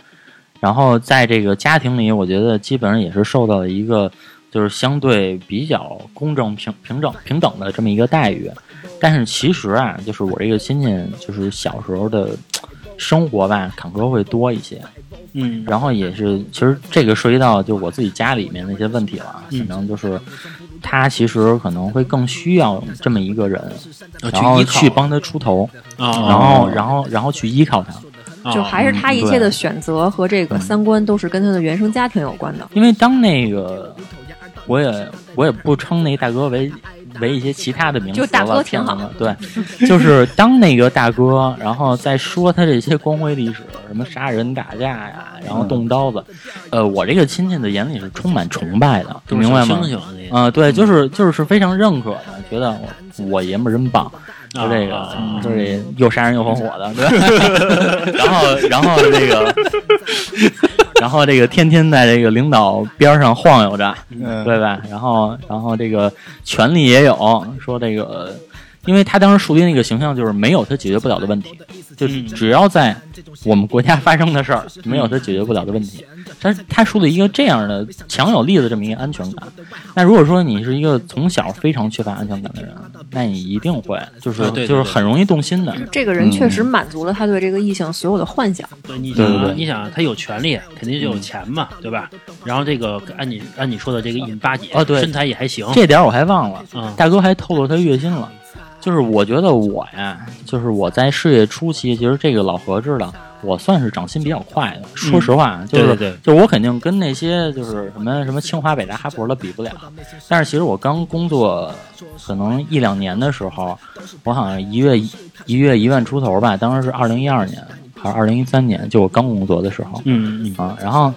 然后在这个家庭里，我觉得基本上也是受到了一个就是相对比较公正平平整平等的这么一个待遇。但是其实啊，就是我这个亲戚，就是小时候的生活吧，坎坷会多一些。嗯，然后也是，其实这个涉及到就我自己家里面的一些问题了可能就是他其实可能会更需要这么一个人，要然后去帮他出头，啊，然后然后然后去依靠他。啊就还是他一切的选择和这个三观都是跟他的原生家庭有关的。因为当那个，我也我也不称那大哥为为一些其他的名词了，就大哥挺好的对，就是当那个大哥，然后再说他这些光辉历史，什么杀人打架呀，然后动刀子，呃，我这个亲戚的眼里是充满崇拜的，你明白吗？小星星那个啊、对，就是就是是非常认可的，觉得我我爷们儿真棒。就这个啊，就这又杀人又放火的，对吧？*laughs* 然后，然后这个，然后这个天天在这个领导边上晃悠着，嗯对吧？然后，然后这个权力也有，说这个，因为他当时树立那个形象就是没有他解决不了的问题，就是只要在我们国家发生的事儿，没有他解决不了的问题。他他树立一个这样的强有力的这么一个安全感。那如果说你是一个从小非常缺乏安全感的人，那你一定会就是啊对对就是很容易动心的。这个人确实满足了他对这个异性所有的幻想。对，你想啊，对对对你想啊他有权利，肯定就有钱嘛，对吧？然后这个按你按你说的这个一米八几，哦对身材也还行，这点我还忘了，嗯大哥还透露他月薪了。就是我觉得我呀，就是我在事业初期，其实这个老何知道，我算是涨薪比较快的。说实话，就是对对对就是我肯定跟那些就是什么什么清华、北大、哈佛的比不了。但是其实我刚工作可能一两年的时候，我好像一月一月一万出头吧，当时是二零一二年还是二零一三年，就我刚工作的时候嗯嗯。啊。然后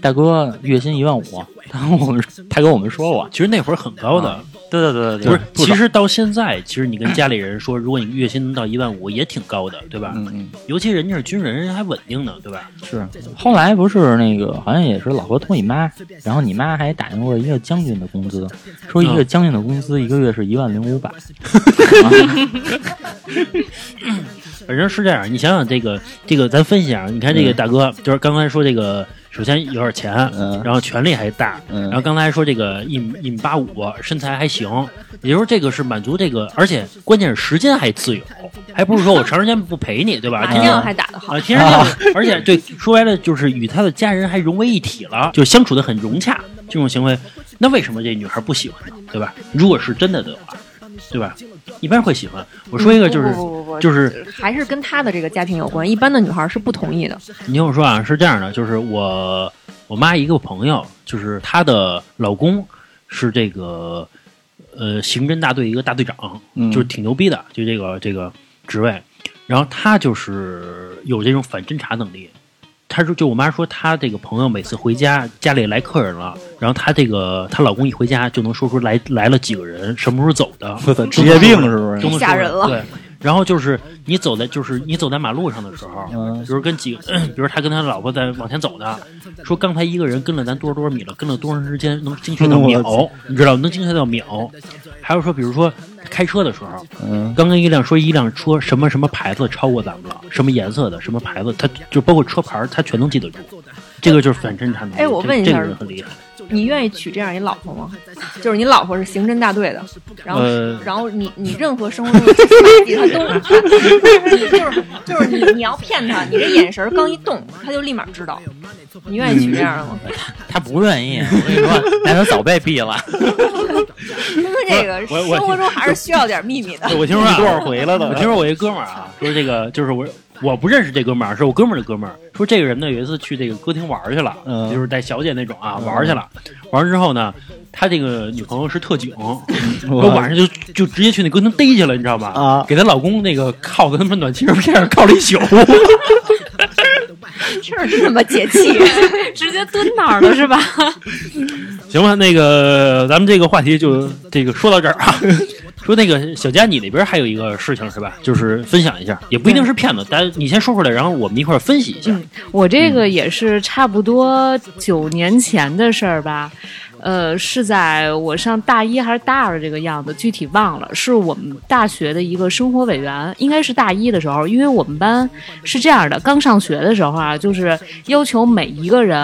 大哥月薪一万五，他跟我们他跟我们说过，其实那会儿很高的，对对对对，不是。对其实到现在，其实你跟家里人说，如果你月薪能到一万五，也挺高的，对吧？嗯嗯，尤其人家是军人，人家还稳定呢，对吧？是，后来不是那个好像也是老何托你妈，然后你妈还打听过一个将军的工资，说一个将军的工资一个月是一万零五百，*laughs* 反正是这样，你想想这个这个，咱分析啊，你看这个大哥，就是刚才说这个，首先有点钱，嗯然后权力还大，嗯然后刚才说这个一米一米八五，身材还行，也就是说这个是满足这个，而且关键是时间还自由，还不是说我长时间不陪你，对吧？麻天天将还打得好啊，，天生就，*laughs* 而且对，说白了就是与他的家人还融为一体了，就相处的很融洽。这种行为，那为什么这女孩不喜欢呢？对吧？如果是真的的话，对吧？一般会喜欢。我说一个就是不不不不不就是还是跟他的这个家庭有关。一般的女孩是不同意的。你听我说啊，是这样的，就是我我妈一个朋友，就是她的老公是这个呃刑侦大队一个大队长，嗯就是挺牛逼的，就这个这个职位。然后他就是有这种反侦查能力。他说，就我妈说，她这个朋友每次回家，家里来客人了，然后她这个她老公一回家就能说出来来了几个人，什么时候走的，职业病是不是？都吓人了对，然后就是你走在就是你走在马路上的时候，嗯比如跟几个，*clears throat* 比如他跟他老婆在往前走呢，说刚才一个人跟了咱多少多少米了，跟了多长时间，能精确到秒，*laughs* 你知道能精确到秒。还有说，比如说开车的时候，嗯刚跟一辆说一辆车什么什么牌子超过咱们了，什么颜色的什么牌子，他就包括车牌，他全能记得住。这个就是反侦查能力。哎我这这问一下个人很厉害。你愿意娶这样一老婆吗？就是你老婆是刑侦大队的，然后、*laughs* 呃然后你你任何生活中的蛛丝马迹他都，你就是就是你你要骗他，你这眼神刚一动，他就立马知道。你愿意娶这样的吗？他不愿意，我跟你说，那他早被毙了。*laughs* 这个生活中还是需要点秘密的。我听说啊 *laughs* 多少回了都我听说我一哥们儿啊，说这个就是我我不认识这哥们儿，是我哥们儿的哥们儿。说这个人呢有一次去这个歌厅玩儿去了，嗯就是带小姐那种啊，玩儿去了。完了之后呢，他这个女朋友是特警，*laughs* 说晚上就就直接去那歌厅逮去了，你知道吧？啊给她老公那个靠在他妈暖气片上靠了一宿。*laughs* 是这么解气，*laughs* 直接蹲那儿了是吧？行吧，那个咱们这个话题就这个说到这儿啊。说那个小佳，你那边还有一个事情是吧？就是分享一下，也不一定是骗子，但你先说出来，然后我们一块儿分析一下。嗯，我这个也是差不多九年前的事儿吧。呃，是在我上大一还是大二这个样子，具体忘了。是我们大学的一个生活委员，应该是大一的时候，因为我们班是这样的，刚上学的时候啊，就是要求每一个人，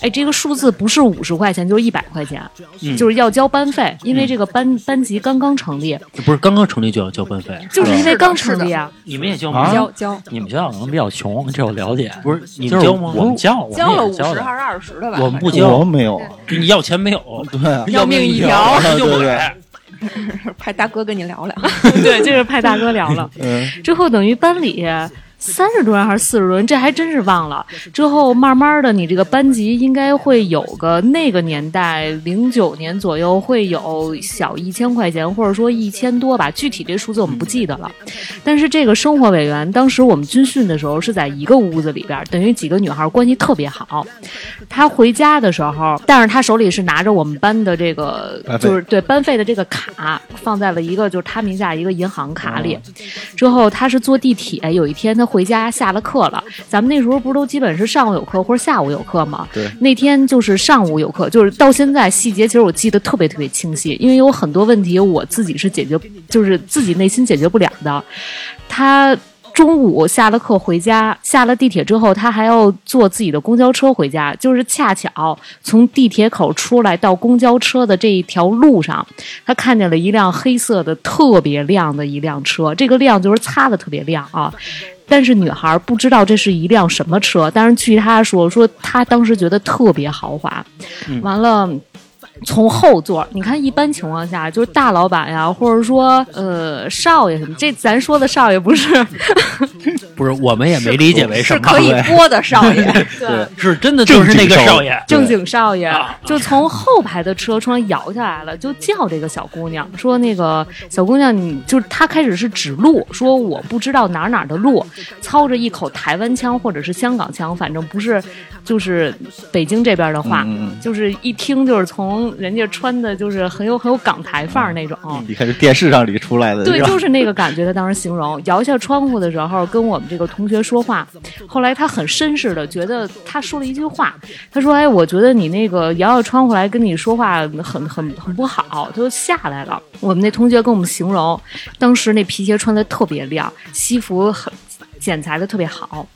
哎，这个数字不是五十块钱就是一百块钱，嗯就是要交班费，因为这个班班级刚刚成立，不是刚刚成立就要交班费，就是因为刚成立啊。你们也交吗？啊交交你们学校可能比较穷，这我了解。不是你们交吗？我们交，我们交了五。十还是二十的吧？我们不交我没有，你要钱没有，对啊，要命一条啊就不给对对。派大哥跟你聊聊。*laughs* 对，就是派大哥聊了。嗯之后等于班里三十多人还是四十多人，这还真是忘了。之后慢慢的，你这个班级应该会有个那个年代零九年左右会有小一千块钱，或者说一千多吧，具体这数字我们不记得了。但是这个生活委员，当时我们军训的时候是在一个屋子里边，等于几个女孩关系特别好。她回家的时候，但是她手里是拿着我们班的这个，就是对班费的这个卡，放在了一个就是她名下一个银行卡里。之后她是坐地铁，有一天他回家下了课了。咱们那时候不是都基本是上午有课或者下午有课吗？对。那天就是上午有课，就是到现在细节其实我记得特别特别清晰，因为有很多问题我自己是解决，就是自己内心解决不了的。他。中午下了课回家，下了地铁之后，他还要坐自己的公交车回家。就是恰巧从地铁口出来到公交车的这一条路上，他看见了一辆黑色的特别亮的一辆车，这个亮就是擦的特别亮啊。但是女孩不知道这是一辆什么车，但是据她说，说她当时觉得特别豪华。完了。从后座，你看，一般情况下就是大老板呀，或者说呃少爷什么，这咱说的少爷不是，*laughs* 不是我们也没理解为什么可以播的少爷，*laughs* 对，是真的就是那个少爷，正经少爷，就从后排的车窗摇下来了，就叫这个小姑娘，说那个小姑娘，你就他开始是指路，说我不知道哪哪的路，操着一口台湾腔或者是香港腔，反正不是就是北京这边的话，就是一听就是从。人家穿的就是很有很有港台范儿那种，你看这电视上里出来的，对，就是那个感觉。他当时形容摇下窗户的时候跟我们这个同学说话，后来他很绅士的觉得他说了一句话，他说：“哎，我觉得你那个摇下窗户来跟你说话很很很不好。”他就下来了。我们那同学跟我们形容，当时那皮鞋穿的特别亮，西服很。剪裁的特别好，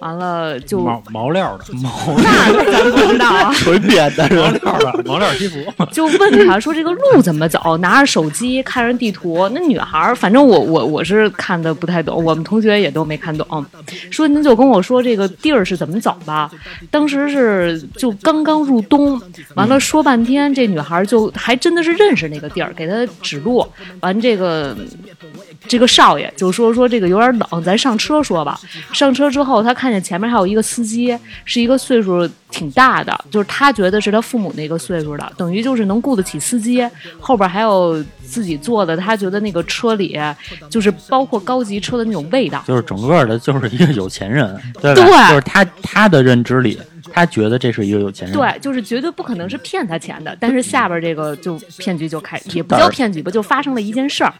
完了就毛毛料的毛，那咱不知道啊，纯编的毛料的毛料 *laughs* 西服。*laughs* 就问他说这个路怎么走，拿着手机看着地图。那女孩儿，反正我我我是看的不太懂，我们同学也都没看懂。说您就跟我说这个地儿是怎么走吧。当时是就刚刚入冬，完了说半天，这女孩就还真的是认识那个地儿，给她指路。完这个。这个少爷就说说这个有点冷，咱上车说吧。上车之后，他看见前面还有一个司机，是一个岁数挺大的，就是他觉得是他父母那个岁数的，等于就是能雇得起司机。后边还有自己坐的，他觉得那个车里就是包括高级车的那种味道，就是整个的就是一个有钱人，对吧？就是他他的认知里。他觉得这是一个有钱人，对，就是绝对不可能是骗他钱的。但是下边这个就骗局就开，也不叫骗局吧，就发生了一件事儿。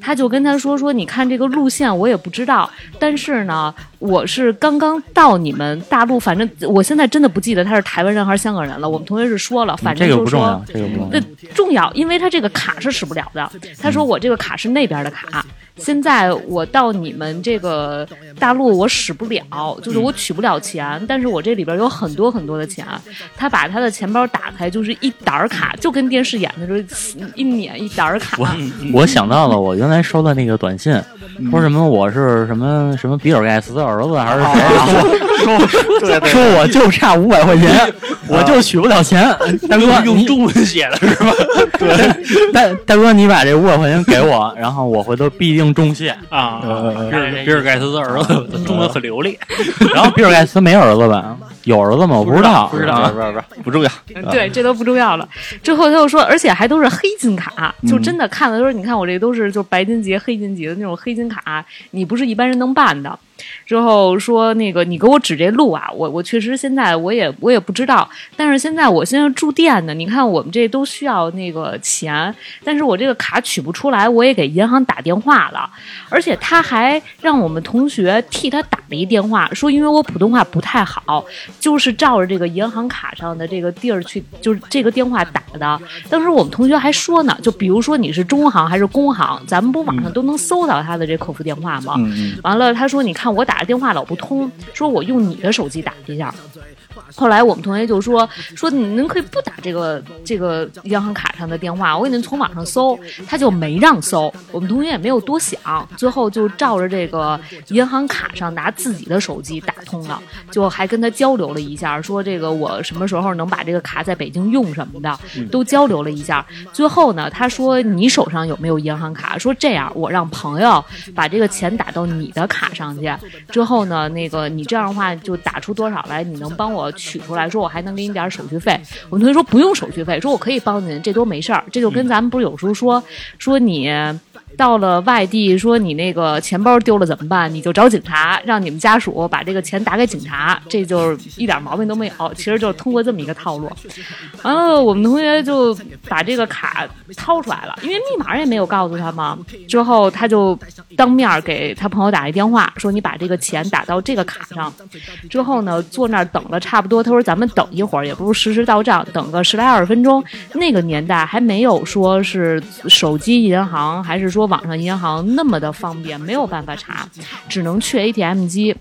他就跟他说说，你看这个路线我也不知道，但是呢，我是刚刚到你们大陆，反正我现在真的不记得他是台湾人还是香港人了。我们同学是说了，反正就说这个不重要，这个不重要，重要，因为他这个卡是使不了的。他说我这个卡是那边的卡。现在我到你们这个大陆，我使不了，就是我取不了钱，但是我这里边有很多很多的钱。他把他的钱包打开，就是一沓卡，就跟电视演的时候一捻一沓卡。我我想到了，我原来收的那个短信，说什么我是什么什么比尔盖茨的儿子还是谁？说 *laughs* 说我就差五百块钱，我就取不了钱。*laughs* 大哥用中文写的是吧？*laughs* 对，大大哥你把这五百块钱给我，然后我回头必定。重谢啊，比尔比尔盖茨的儿子中文很流利，*laughs* 然后比尔盖茨没儿子吧？有儿子吗？我不知道，不知道，不不不，不重要。对，这都不重要了。之后他又说，而且还都是黑金卡，就真的看的都是，你看我这都是就白金级、黑金级的那种黑金卡，你不是一般人能办的。之后说那个你给我指这路啊，我我确实现在我也我也不知道，但是现在我现在住店呢，你看我们这都需要那个钱，但是我这个卡取不出来，我也给银行打电话了，而且他还让我们同学替他打了一电话，说因为我普通话不太好，就是照着这个银行卡上的这个地儿去，就是这个电话打的。当时我们同学还说呢，就比如说你是中行还是工行，咱们不网上都能搜到他的这客服电话吗？完了他说你看。我打着电话老不通，说我用你的手机打一下，后来我们同学就说说您可以不打这个这个银行卡上的电话，我给您从网上搜，他就没让搜。我们同学也没有多想，最后就照着这个银行卡上拿自己的手机打通了，就还跟他交流了一下，说这个我什么时候能把这个卡在北京用什么的，都交流了一下。最后呢，他说你手上有没有银行卡？说这样，我让朋友把这个钱打到你的卡上去，之后呢，那个你这样的话就打出多少来，你能帮我取出来，说我还能给你点手续费。我们同学说不用手续费，说我可以帮您，这都没事儿。这就跟咱们不是有时候说说你。到了外地，说你那个钱包丢了怎么办？你就找警察，让你们家属把这个钱打给警察，这就是一点毛病都没有。其实就是通过这么一个套路。完了，我们同学就把这个卡掏出来了，因为密码也没有告诉他嘛。之后他就当面给他朋友打一电话，说你把这个钱打到这个卡上。之后呢，坐那儿等了差不多，他说咱们等一会儿，也不是实时到账，等个十来二十分钟。那个年代还没有说是手机银行，还是说。说网上银行那么的方便，没有办法查，只能去 ATM 机。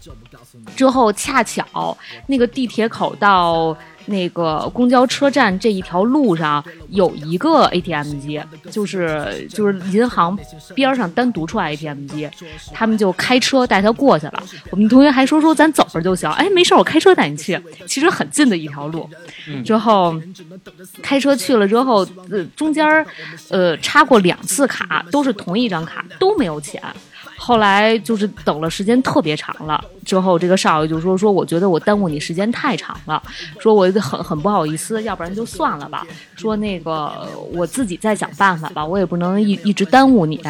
之后恰巧那个地铁口到。那个公交车站这一条路上有一个 ATM 机，就是就是银行边上单独出来 ATM 机，他们就开车带他过去了。我们同学还说说咱走着就行，哎，没事，我开车带你去。其实很近的一条路。之后开车去了之后，呃，中间呃插过两次卡，都是同一张卡，都没有钱。后来就是等了时间特别长了，之后这个少爷就说说，我觉得我耽误你时间太长了，说我很很不好意思，要不然就算了吧。说那个我自己再想办法吧，我也不能一一直耽误你。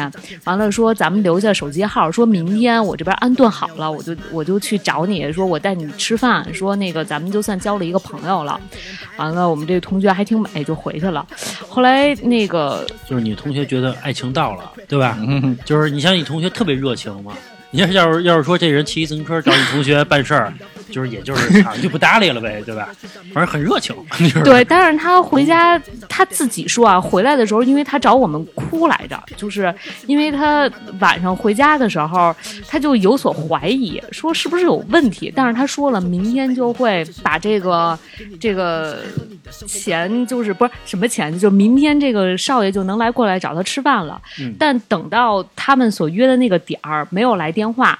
完了说咱们留下手机号，说明天我这边安顿好了，我就我就去找你，说我带你吃饭，说那个咱们就算交了一个朋友了。完了我们这个同学还挺美，就回去了。后来那个就是你同学觉得爱情到了，对吧？就是你像你同学特别。热情嘛？你要是要是要是说这人骑自行车找你同学办事儿。就是，也就是 *laughs* 就不搭理了呗，对吧？反正很热情。*laughs* 对，但是他回家他自己说啊，回来的时候，因为他找我们哭来着，就是因为他晚上回家的时候，他就有所怀疑，说是不是有问题。但是他说了，明天就会把这个这个钱，就是不是什么钱，就明天这个少爷就能来过来找他吃饭了。但等到他们所约的那个点儿，没有来电话。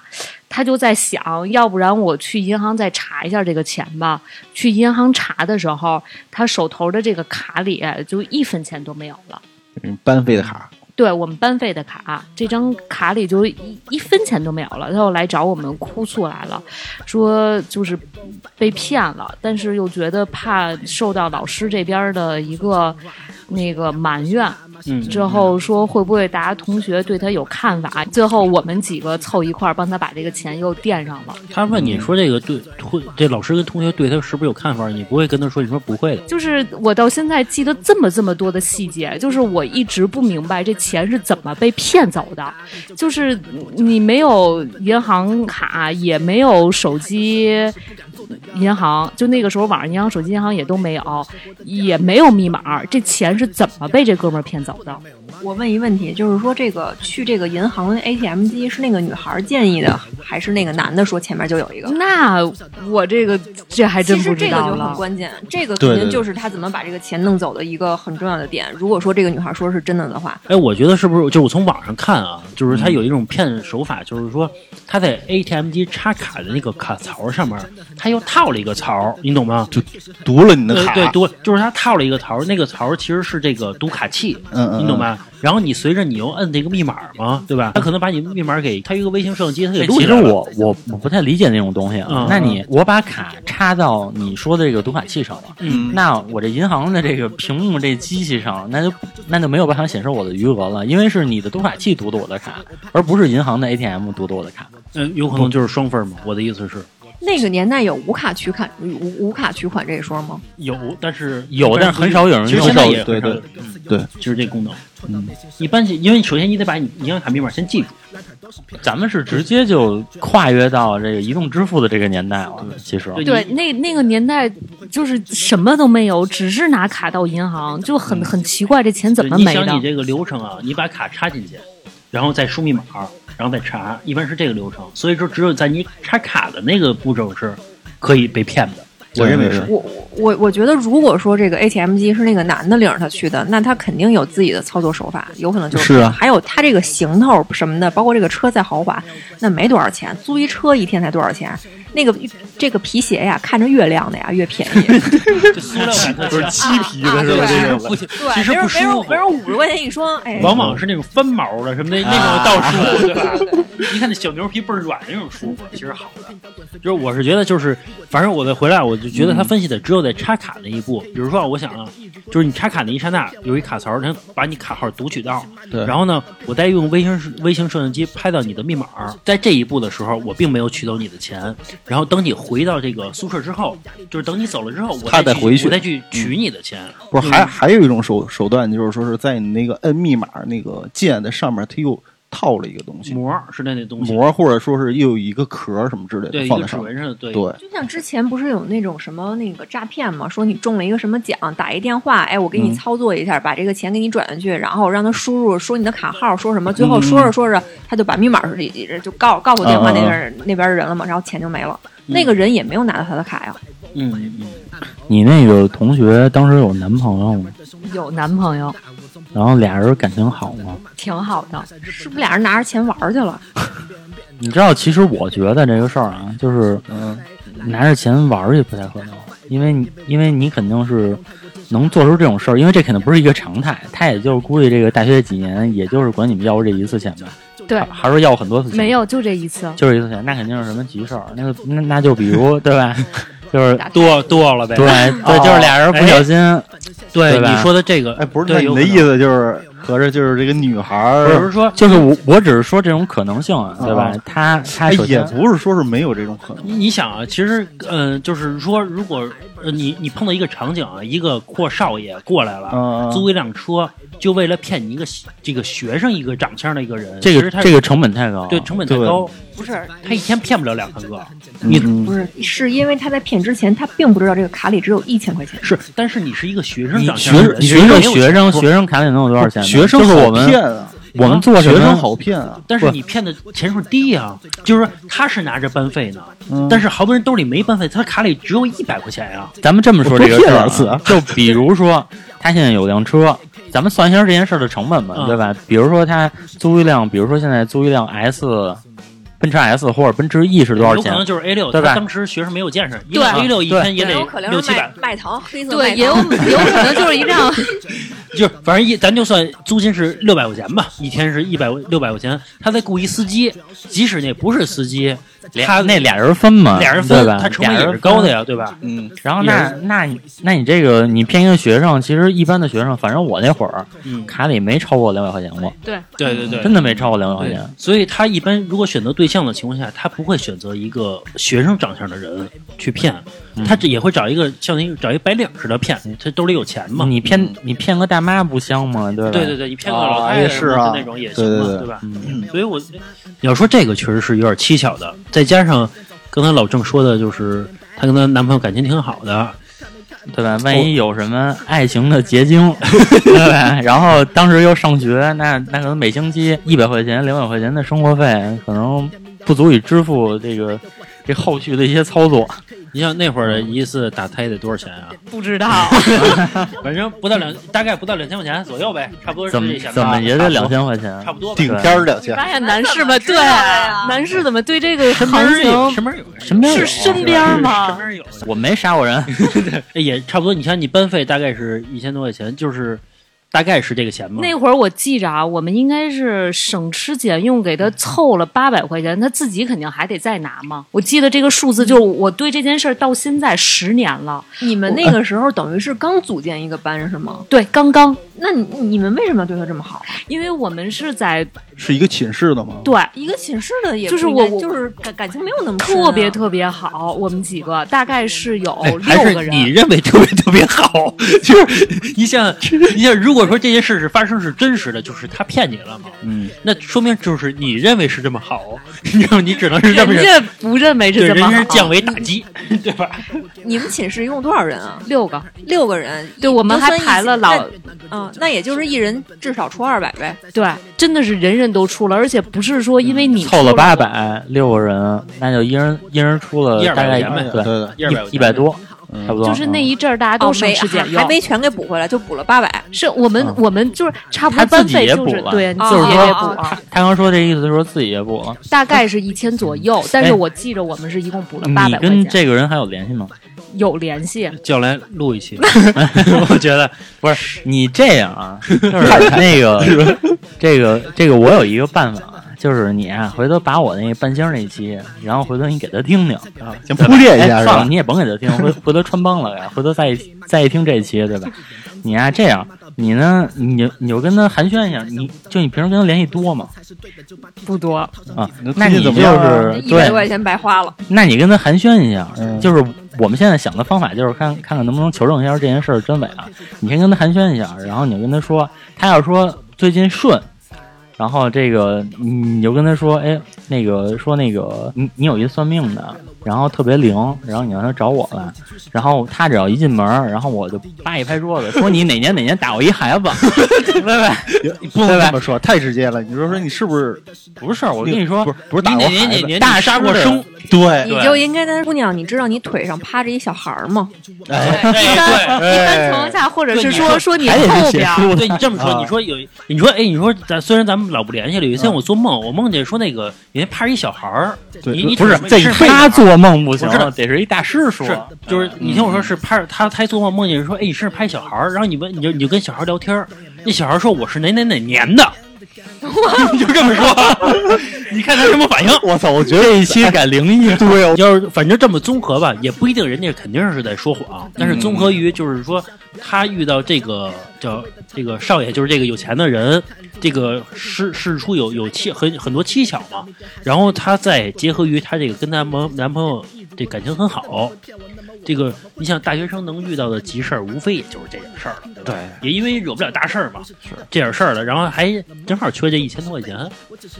他就在想，要不然我去银行再查一下这个钱吧。去银行查的时候，他手头的这个卡里就一分钱都没有了。嗯，班费的卡。对我们班费的卡，这张卡里就一一分钱都没有了。他又来找我们哭诉来了，说就是被骗了，但是又觉得怕受到老师这边的一个那个埋怨。嗯，之后说会不会大家同学对他有看法？最后我们几个凑一块儿帮他把这个钱又垫上了。他问你说这个对会这老师跟同学对他是不是有看法？你不会跟他说，你说不会的。就是我到现在记得这么这么多的细节，就是我一直不明白这钱是怎么被骗走的。就是你没有银行卡，也没有手机。银行就那个时候，网上银行、手机银行也都没有，也没有密码，这钱是怎么被这哥们儿骗走找不到？我问一问题，就是说这个去这个银行 ATM 机是那个女孩建议的，还是那个男的说前面就有一个？那我这个这还真不知道了。这个就很关键，这个肯定就是他怎么把这个钱弄走的一个很重要的点。如果说这个女孩说是真的的话，哎，我觉得是不是就我从网上看啊，就是他有一种骗手法，就是说他在 ATM 机插卡的那个卡槽上面，他又套了一个槽，你懂吗？就读了你的卡，对，读就是他套了一个槽，那个槽其实是这个读卡器，嗯嗯，你懂吗？*laughs* 然后你随着你又摁那个密码嘛，对吧？他可能把你密码给他一个微型摄像机，他给录。其实我我我不太理解那种东西啊。那你我把卡插到你说的这个读卡器上了，嗯，那我这银行的这个屏幕这机器上，那就那就没有办法显示我的余额了，因为是你的读卡器读的我的卡，而不是银行的 ATM 读的我的卡。嗯，有可能就是双份嘛。我的意思是。那个年代有无卡取款无无卡取款这一说吗？有，但是有，但是很少有人用。对对对对，就是这功能。嗯，一般因为首先你得把你银行卡密码先记住。咱们是直接就跨越到这个移动支付的这个年代了。其实对，那那个年代就是什么都没有，只是拿卡到银行，就很很奇怪，这钱怎么没的？你想你这个流程啊，你把卡插进去，然后再输密码。然后再查，一般是这个流程，所以说只有在你插卡的那个步骤是可以被骗的。我认为是。我我我觉得，如果说这个 ATM 机是那个男的领着他去的，那他肯定有自己的操作手法，有可能就是啊还有他这个行头什么的，包括这个车再豪华，那没多少钱，租一车一天才多少钱？那个这个皮鞋呀，看着越亮的呀越便宜，这塑料感特强，漆皮的是吧？对这种不其，实不没人没舒服人没。人五十块钱一双，哎，往往是那种翻毛的什么的，那种倒舒服，对吧？你看那小牛皮倍儿软那种舒服，其实好的。就是我是觉得，就是反正我再回来，我就觉得他分析的只有在插卡那一步。比如说啊，我想啊，就是你插卡那一刹那，有一卡槽，它把你卡号读取到，对然后呢，我再用微型微型摄像机拍到你的密码，在这一步的时候，我并没有取走你的钱，然后等你回到这个宿舍之后，就是等你走了之后，我再他再回去我再去取你的钱。不是还还有一种手手段，就是说是在你那个摁密码那个键的上面，它又套了一个东西，膜是那那东西，膜或者说是又有一个壳什么之类对，的一个指放在上面。纹上的，对。对，就像之前不是有那种什么那个诈骗嘛，说你中了一个什么奖，打一电话，哎，我给你嗯。操作一下，把这个钱给你转进去，然后让他输入说你的卡号，说什么，最后说着说着他就把密码是就告告诉电话那边、那边的人了嘛，然后钱就没了，那个人也没有拿到他的卡呀，嗯嗯。你那个同学当时有男朋友吗？有男朋友，然后俩人感情好吗？挺好的。是不是俩人拿着钱玩去了？你知道，其实我觉得这个事儿啊，就是嗯，拿着钱玩儿去不太可能，因为你因为你肯定是能做出这种事儿，因为这肯定不是一个常态。他也就是估计这个大学几年，也就是管你们要过这一次钱吧，对还，是要过很多次钱？没，有，就这一次。就是一次钱，那肯定是什么急事儿。那个那那就比如对吧？就是剁剁了呗。对对，就是俩人不小心，对你说的这个，哎，不是，你的意思就是合着就是这个女孩儿，不是说就是我我只是说这种可能性啊，对吧啊？他他哎也不是说是没有这种可能。你你想啊，其实嗯、呃就是说，如果呃你你碰到一个场景啊，一个阔少爷过来了，嗯，租一辆车，就为了骗你一个这个学生一个长相的一个人，这个其实他这个成本太高，对成本太对高，不是，他一天骗不了两三个。你不是，是因为他在骗之前，他并不知道这个卡里只有一千块钱。是，但是你是一个学生你长相的人，学学生学生钱学生卡里能有多少钱呢？学生就是我们骗啊，我们做什么学生好骗啊，但是你骗的钱数低呀、就是说他是拿着班费呢，嗯但是好多人兜里没班费，他卡里只有一百块钱呀、咱们这么说这个事儿就比如说他现在有辆车，咱们算一下这件事儿的成本吧，嗯对吧？比如说他租一辆，比如说现在租一辆 S 奔驰 S 或者奔驰 E 是多少钱？有可？能就是 A 六，对吧？他当时学生没有见识，因对。为 A 六一天也得有可能是六七百麦，麦糖，黑色麦对，糖也有有可能就是一辆，*laughs* 就是反正一咱就算租金是六百块钱吧，一天是一百六百块钱，他再雇一司机，即使那不是司机，他那俩人分嘛，俩人分，对吧？他成本俩也是高的。呀，对吧？嗯，然后那那你那你这个你骗一个学生，其实一般的学生，反正我那会儿嗯，卡里没超过两百块钱过，对，对对对，真的没超过两百块钱。，所以他一般如果选择对象的情况下，他不会选择一个学生长相的人去骗，嗯他这也会找一个像那找一白领似的骗，他兜里有钱嘛。你骗你骗个大妈不香吗？对吧？对对对，你骗个啊老太太那种也行嘛，对吧？嗯所以我你要说这个确实是有点蹊跷的，再加上刚才老郑说的，就是她跟她男朋友感情挺好的，对吧？万一有什么爱情的结晶，*laughs* 对吧？然后当时又上学，那那可能每星期一百块钱、两百块钱的生活费，可能不足以支付这个这后续的一些操作。你像那会儿一次打胎得多少钱啊？不知道。*laughs* 反正不到两，大概不到两千块钱左右呗，差不多是怎么这钱吧怎么也得两，千块钱差？不多。顶天儿两千，发现男士们对男士怎么对这个行情身边儿有，身边有是身边儿吗身边儿有，我没杀过人，*laughs* 哎也差不多。你看你班费大概是一千多块钱，就是大概是这个钱吗。那会儿我记着啊，我们应该是省吃俭用给他凑了八百块钱，他自己肯定还得再拿嘛。我记得这个数字，就是我对这件事儿到现在十年了，你们那个时候等于是刚组建一个班是吗？对，刚刚，那你你们为什么对他这么好啊？因为我们是在是一个寝室的吗？对一个寝室的也就是我我就是感感情没有那么啊特别特别好，我们几个大概是有六个人。是你认为特别特别好，就是你想，*laughs* 你想，如果说这件事是发生是真实的，就是他骗你了嘛，嗯，那说明就是你认为是这么好，你知道，你只能是这么人认，家不认为，是这么好，人家是降维打击，*laughs* 对吧？你们寝室一共多少人啊？六个，六个人。对我们还排了老，嗯，那也就是一人至少出二百呗。对，真的是人人都出了，而且不是说因为你凑了八百，六个人，那就一人一人出了大概百块钱呗对对对，一一百多，差不多。就是那一阵儿大家哦都省没吃俭用，还还没全给补回来，就补了八百。是我们嗯我们就是差不多班费自己也补了就是对，哦自己也哦补他刚说这意思，是说自己也补了。大概是一千左右，但是哎我记着我们是一共补了八百块钱，跟这个人还有联系吗？有联系。叫来录一期，*laughs* *laughs* 我觉得不是你这样啊，就是那个这 *laughs* 个这个，我有一个办法，就是你啊，回头把我那半仙那期，然后回头你给他听听啊，先铺垫一下是吧哎算了，？你也甭给他听，回 *laughs* 回头穿帮了呀，回头再一再一听这期，对吧？你啊这样，你呢，你就你就跟他寒暄一下，你就你平时跟他联系多吗？不多，啊，那那你怎么样啊是一百多块对，钱白花了。那你跟他寒暄一下，嗯就是我们现在想的方法就是看看看能不能求证一下这件事儿真伪啊。你先跟他寒暄一下，然后你就跟他说，他要说最近顺，然后这个你就跟他说，哎，那个说那个你你有一算命的，然后特别灵，然后你让他找我来，然后他只要一进门，然后我就扒一拍桌子，说你哪年哪年打过一孩子，*laughs* 对不对？不能这么说，太直接了。你说说你是不是不是，我跟你说不，是不是打你过孩子？大杀过生？对你就应该跟姑娘，你知道你腿上趴着一小孩儿吗？哎，一般一般情况下，或者是说说你后边对你这么说，啊你说有，你说哎，你说咱虽然咱们老不联系了，有一天我做梦，我梦见说那个有人趴着一小孩儿，你你不是这是他做梦不行不，得是一大师说。是，就是你听我说，是拍他他做梦梦见说，哎，你身上拍小孩儿，然后你问你就你就跟小孩聊天，那小孩说我是哪哪哪年的，*laughs* 你就这么说，*laughs* 你看他什么反应？我操！我觉得这一期改灵异，*laughs* 对，要是反正这么综合吧，也不一定人家肯定是在说谎，但是综合于就是说他遇到这个叫这个少爷，就是这个有钱的人，这个事事出有有蹊很很多蹊跷嘛，然后他再结合于他这个跟他男男朋友这感情很好，这个你想大学生能遇到的急事儿，无非也就是这点事儿了，对？也因为惹不了大事儿嘛，是这点事儿了，然后还正好缺这一千多块钱，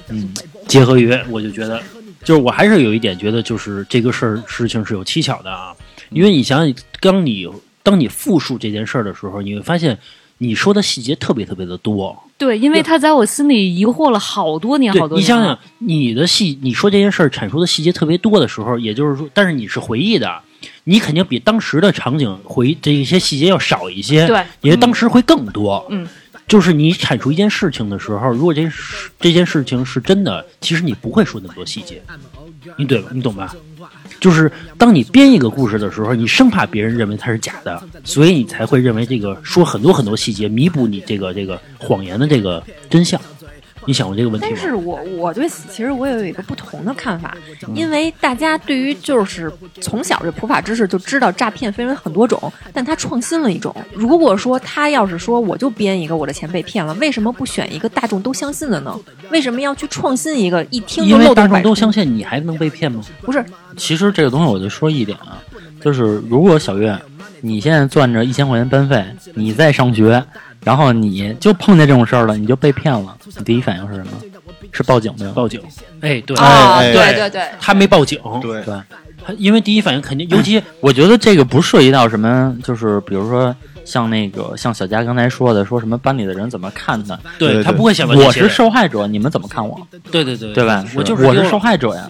嗯，结合于我就觉得。就是我还是有一点觉得，就是这个事儿事情是有蹊跷的啊，因为你想想，当你当你复述这件事儿的时候，你会发现你说的细节特别特别的多。对，因为他在我心里疑惑了好多年，好多年。你想想，，你的细你说这件事儿阐述的细节特别多的时候，也就是说，但是你是回忆的，你肯定比当时的场景回这些细节要少一些，对，因为当时会更多。嗯，就是你阐述一件事情的时候，如果这事这件事情是真的，其实你不会说那么多细节，你对吧？你懂吧？就是当你编一个故事的时候，你生怕别人认为它是假的，所以你才会认为这个说很多很多细节，弥补你这个这个谎言的这个真相。你想过这个问题吗？但是我我对此其实我也有一个不同的看法，因为大家对于就是从小这普法知识就知道诈骗分为很多种，但他创新了一种。如果说他要是说我就编一个我的钱被骗了，为什么不选一个大众都相信的呢？为什么要去创新一个一听就因为漏洞？大众都相信你，还能被骗吗？不是其实这个东西我就说一点啊，就是如果小月你现在攥着一千块钱班费，你在上学，然后你就碰见这种事儿了，你就被骗了，你第一反应是什么？是报警没有？报警。哎，对，啊，哎对对对，他没报警，对。对，他因为第一反应肯定，尤其我觉得这个不涉及到什么，就是比如说像那个像小佳刚才说的，说什么班里的人怎么看他，对对他不会想到我是受害者，你们怎么看我，对对对。对吧？我就是我是受害者呀，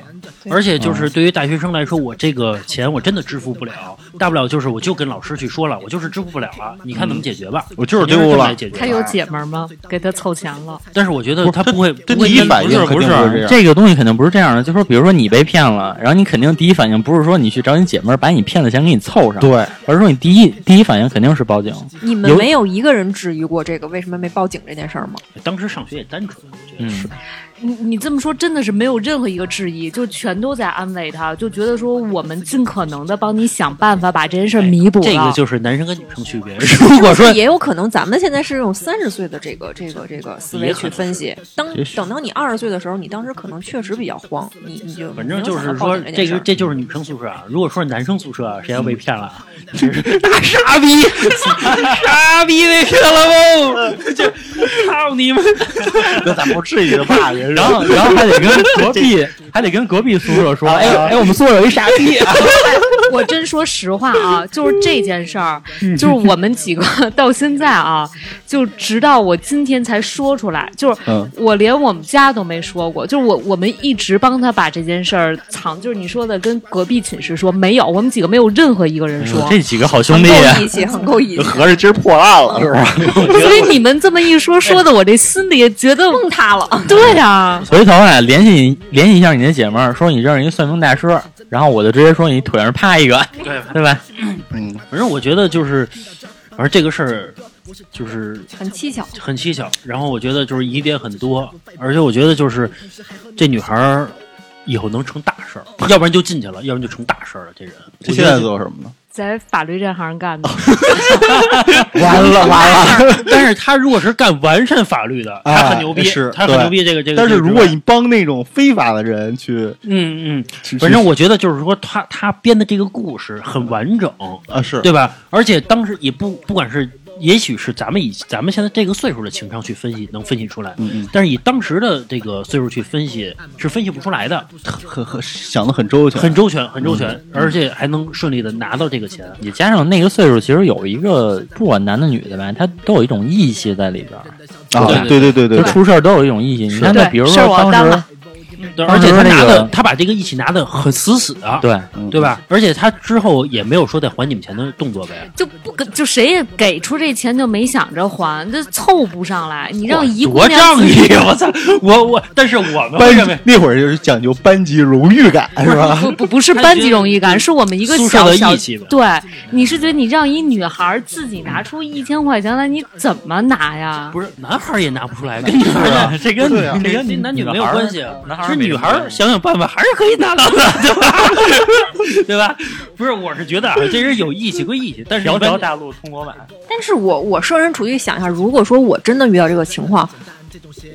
而且就是对于大学生来说，我这个钱我真的支付不了，大不了就是我就跟老师去说了，我就是支付不了了，你看怎么解决吧。我就是丢了他有姐们儿吗？给他凑钱了。*laughs* 但是我觉得他不会，*laughs* 不会因第一反应不是这个东西肯定不是这样的，就说比如说你被骗了，然后你肯定第一反应不是说你去找你姐们儿把你骗的钱给你凑上，，对，而是说你第一第一反应肯定是报警。你们没有一个人质疑过这个为什么没报警这件事儿吗？当时上学也单纯，我觉得嗯是。你你这么说真的是没有任何一个质疑，就全都在安慰他，就觉得说我们尽可能的帮你想办法把这件事弥补了。这个就是男生跟女生区别。如果说也有可能咱们现在是用三十岁的这个这个这个思维去分析，当等到你二十岁的时候，你当时可能确实比较慌，你你就反正就是说，这个这就是女生宿舍啊。如果说是男生宿舍啊，谁要被骗了啊，*laughs* 真是大傻逼，傻逼被骗了不？*laughs* 就操你们！那咱不至于吧人，然后，然后还得跟 *laughs* 隔壁，还得跟隔壁宿舍说，哎哎，我们宿舍有一傻逼，*laughs* 我真说实话啊，就是这件事儿，就是我们几个到现在啊，就直到我今天才说出来，就是嗯我连我们家都没说过，就是我我们一直帮他把这件事儿藏，就是你说的跟隔壁寝室说没有，我们几个没有任何一个人说。这几个好兄弟啊，够义气，很够义气，合着今儿破案了是吧？所以你们这么一说，说的我这心里觉得崩塌了。对呀、回头啊，联系联系一下你那姐们儿，说你认识一算命大师，然后我就直接说你腿上趴一个，对，对吧？嗯，反正我觉得就是，反正这个事儿就是很蹊跷。很蹊跷。然后我觉得就是疑点很多，而且我觉得就是这女孩儿以后能成大事儿，要不然就进去了，要不然就成大事儿了。这人，这现在做什么呢？在法律这行干的，*laughs* 完了完了！但是他如果是干完善法律的，他很牛逼，是他很牛逼。这个这个，但是如果你帮那种非法的人去，嗯嗯，反正我觉得就是说他他编的这个故事很完整，啊是对吧？而且当时也不不管是，也许是咱们以咱们现在这个岁数的情商去分析，能分析出来。嗯嗯，但是以当时的这个岁数去分析，是分析不出来的，很很想的很周全，很周全，很周全，而且还能顺利的拿到这个钱。也加上那个岁数，其实有一个不管男的女的吧，他都有一种义气在里边，啊！对对对对出事儿都有一种义气。你看，那比如说当时而且他拿的，他把这个一起拿的很死死的，对，对吧？而且他之后也没有说再还你们钱的动作呗。就不给就谁也给出这钱就没想着还，这凑不上来。你让一姑多娘自仗义，我操！我我，但是我们班上面那会儿就是讲究班级荣誉感是吧？不不不是班级荣誉感，*laughs* 是我们一个宿舍的小小义气对，你是觉得你让一女孩自己拿出一千块钱来，你怎么拿呀？不是男孩也拿不出来，跟女孩儿 *laughs* 这跟对啊这这跟跟男女没有关系啊。男孩女孩想想办法还是可以拿到的，对吧？*laughs* 对吧？不是，我是觉得啊，这人有义气归义气，但是条条大路通罗马，但是我我设身处地想一下，如果说我真的遇到这个情况，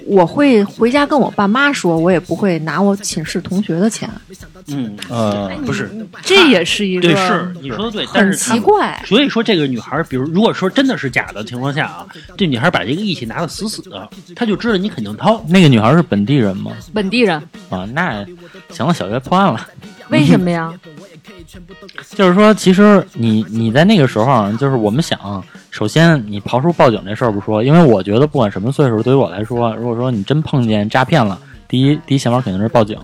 我会回家跟我爸妈说，我也不会拿我寝室同学的钱，嗯，呃，不是，这也是一个对，是你说的对，但很是奇怪。所以说，这个女孩，比如如果说真的是假的情况下啊，这女孩把这个义气拿的死死的，她就知道你肯定掏。那个女孩是本地人吗？本地人，啊，那行了，小月破案了。为什么呀？*laughs* 就是说，其实你你在那个时候啊，就是我们想，首先你刨出报警这事儿不说，因为我觉得不管什么岁数，对于我来说，如果说你真碰见诈骗了，第一第一想法肯定是报警。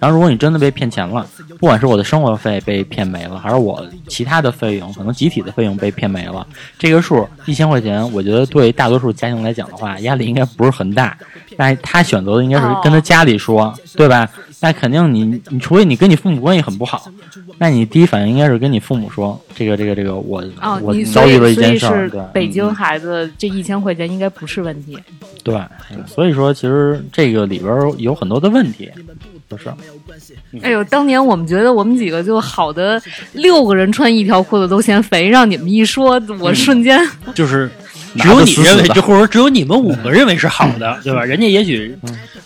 然后如果你真的被骗钱了，不管是我的生活费被骗没了，还是我其他的费用，可能集体的费用被骗没了，这个数一千块钱，我觉得对大多数家庭来讲的话，压力应该不是很大。那他选择的应该是跟他家里说，对吧？那肯定你你除非你跟你父母关系很不好，那你第一反应应该是跟你父母说，这个这个这个我、哦，我遭遇了一件事儿，是对北京孩子这一千块钱应该不是问题。对，所以说其实这个里边有很多的问题，不是哎呦，当年我们觉得我们几个就好的六个人穿一条裤子都嫌肥，让你们一说，我瞬间就是拿只有你认为就或者说只有你们五个认为是好的，对吧？人家也许，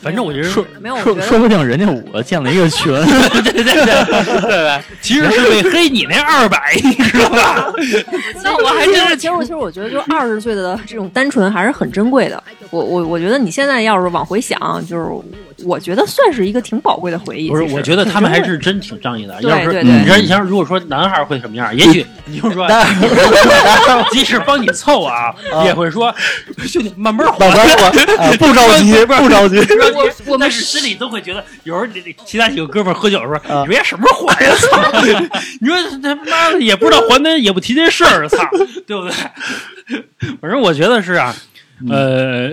反正我觉得说说说不定人家五个建了一个群，*laughs* 对对对 *laughs* 对吧？其实是为黑你那二百，你知道吧？*laughs* 那我还真是其实其实我觉得，就二十岁的这种单纯还是很珍贵的。我我我觉得你现在要是往回想，就是我觉得算是一个挺宝贵的回忆。不是，我觉得他们还是真挺仗义的。对要是你说你像如果说男孩会什么样，也许你就说，即使帮你凑啊，也会说兄弟慢慢还，慢慢还啊 *laughs* 不着急不着急。我我们是心里都会觉得，有时候你其他几个哥们儿喝酒的时候，啊。你别什么时候还呀？*laughs* 操！你说他妈的也不知道还的，也不提这事儿，操，对不对？反正我觉得是啊，呃，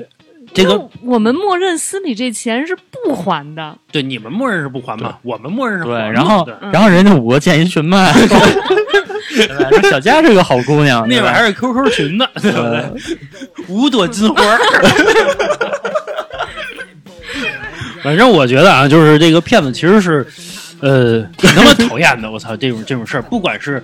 这个我们默认司里这钱是不还的。对你们默认是不还嘛，我们默认是对，还嘛。然后然后人家五个建一群嘛，*laughs* 对。吧 *laughs* 说小佳是个好姑娘，那边还是 QQ 群呢，对不对？五朵金花。*laughs* 反正我觉得啊，就是这个骗子其实是，呃，挺他妈讨厌的。我操，这种这种事儿，不管是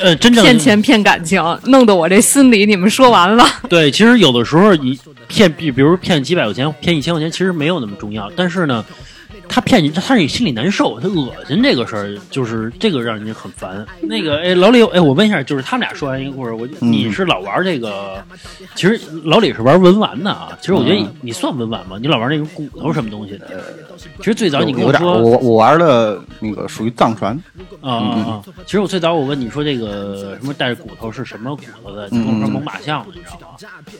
呃真正骗钱骗感情，弄得我这心里你们说完了。*laughs* 对，其实有的时候你骗，比比如骗几百块钱、骗一千块钱，其实没有那么重要。但是呢，他骗你，他让你心里难受，他恶心这个事儿，就是这个让人很烦。那个，哎，老李，哎，我问一下，就是他们俩说完一个故事，我嗯你是老玩这个，其实老李是玩文玩的啊。其实我觉得你你算文玩吗？你老玩那种骨头什么东西的？其实最早你跟我说我我玩的那个属于藏传，啊啊啊！其实我最早我问你说这个什么带着骨头是什么骨头的？你跟我说嗯猛犸象的，你知道吗？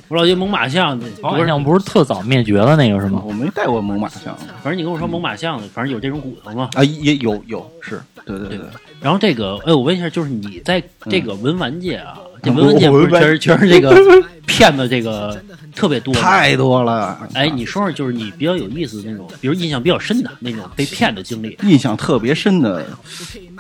我老觉得猛犸象，猛犸象不是特早灭绝了那个是吗？我没带过猛犸象反正你跟我说猛犸象，反正有这种骨头吗。啊，也有有是，对对对，然后这个，哎，我问一下，就是你在这个文玩界啊，文玩界不是我文玩全是全是这个 *laughs* 骗子，这个特别多。太多了。哎，你说说，就是你比较有意思的那种，比如印象比较深的那种被骗的经历。印象特别深的，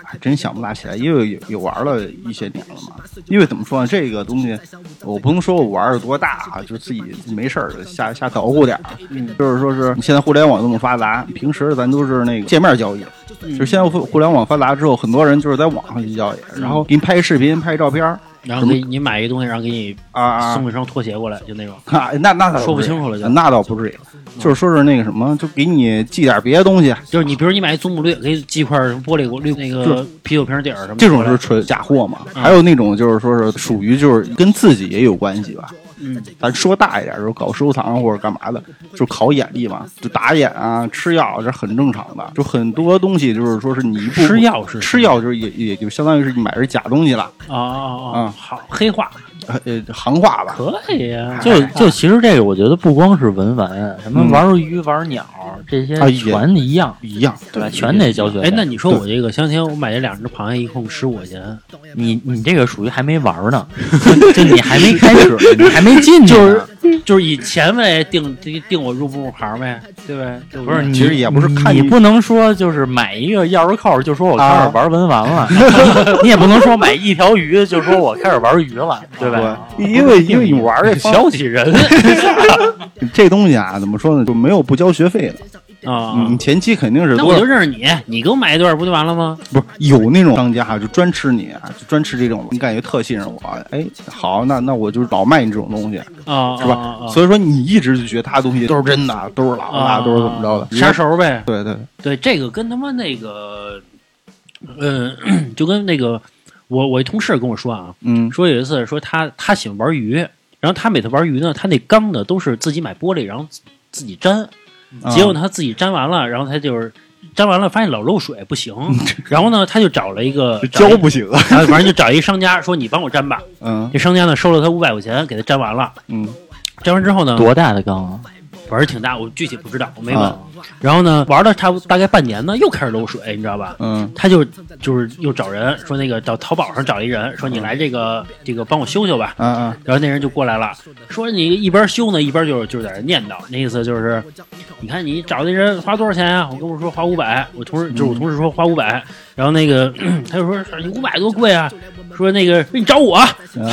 还真想不大起来，因为有有玩了一些年了嘛。因为怎么说呢，这个东西我不能说我玩的多大啊，就自己没事儿就瞎瞎捣鼓点儿。嗯就是说是现在互联网这么发达，平时咱都是那个见面交易。嗯就是现在互互联网发达之后，很多人就是在网上去交易，然后给你拍视频、拍照片儿然后给你买一个东西，然后给你啊啊送一双拖鞋过来，就那种。啊，那那倒说不清楚了就那倒不至于，就是说是那个什么，就给你寄点别的东西，就是你比如你买一祖母绿，给你寄块玻璃绿那个啤酒瓶底儿什么这种是纯假货嘛。嗯还有那种就是说是属于就是跟自己也有关系吧。嗯，咱说大一点，就是搞收藏或者干嘛的，就考眼力嘛，就打眼啊、吃药，这很正常的。就很多东西就是说是你一步吃药是吃药，就是也也就相当于是你买的是假东西了，啊啊啊！嗯好，黑话呃呃，行话吧。可以呀，就就其实这个，我觉得不光是文玩，什么嗯玩鱼、玩鸟这些啊也全一样，一样，对吧？全得交学费。哎，那你说我这个相亲我买这两只螃蟹，一共十五块钱，你你这个属于还没玩呢，*laughs* 就你还没开始，你还没进去呢，就是就是以钱为定定定我入不入行呗，对呗？对不是，你其实也不是看你你不能说就是买一个钥匙扣就说我开啊始玩文玩了，*laughs* 你也不能说买一条鱼就说我开始玩鱼了，对吧？因为因为你玩这方小气人 *laughs* 这东西啊，怎么说呢，就没有不交学费的。啊！你前期肯定是那我就认识你，你给我买一对儿不就完了吗？不是有那种商家啊就专吃你啊，就专吃这种，你感觉特信任我，哎，好，那那我就老卖你这种东西，啊，是吧？啊啊所以说你一直就觉得他东西都是真的，都是老的，啊，都是怎么着的，杀熟呗。对对，对，这个跟他妈那个，嗯，*clears throat* 就跟那个我我一同事跟我说啊，嗯说有一次说他他喜欢玩鱼，然后他每次玩鱼呢，他那缸呢都是自己买玻璃，然后自自己粘，啊结果呢他自己粘完了，然后他就是粘完了发现老漏水不行，*laughs* 然后呢他就找了一个 *laughs* 胶不行。啊，*laughs* 啊，反正就找一商家说你帮我粘吧，嗯。这商家呢收了他五百块钱给他粘完了，嗯。粘完之后呢，多大的缸啊？反正挺大，我具体不知道，我没问。啊然后呢，玩了差不多大概半年呢，又开始漏水，你知道吧？嗯他就就是又找人说那个找淘宝上找一人说你来这个这个帮我修修吧，嗯嗯，然后那人就过来了，说你一边修呢一边就就在那念叨，那意思就是，你看你找那人花多少钱啊？我跟我说花五百，我同事就是我同事说花五百，然后那个 *clears throat* 他就说你五百多贵啊，说那个你找我，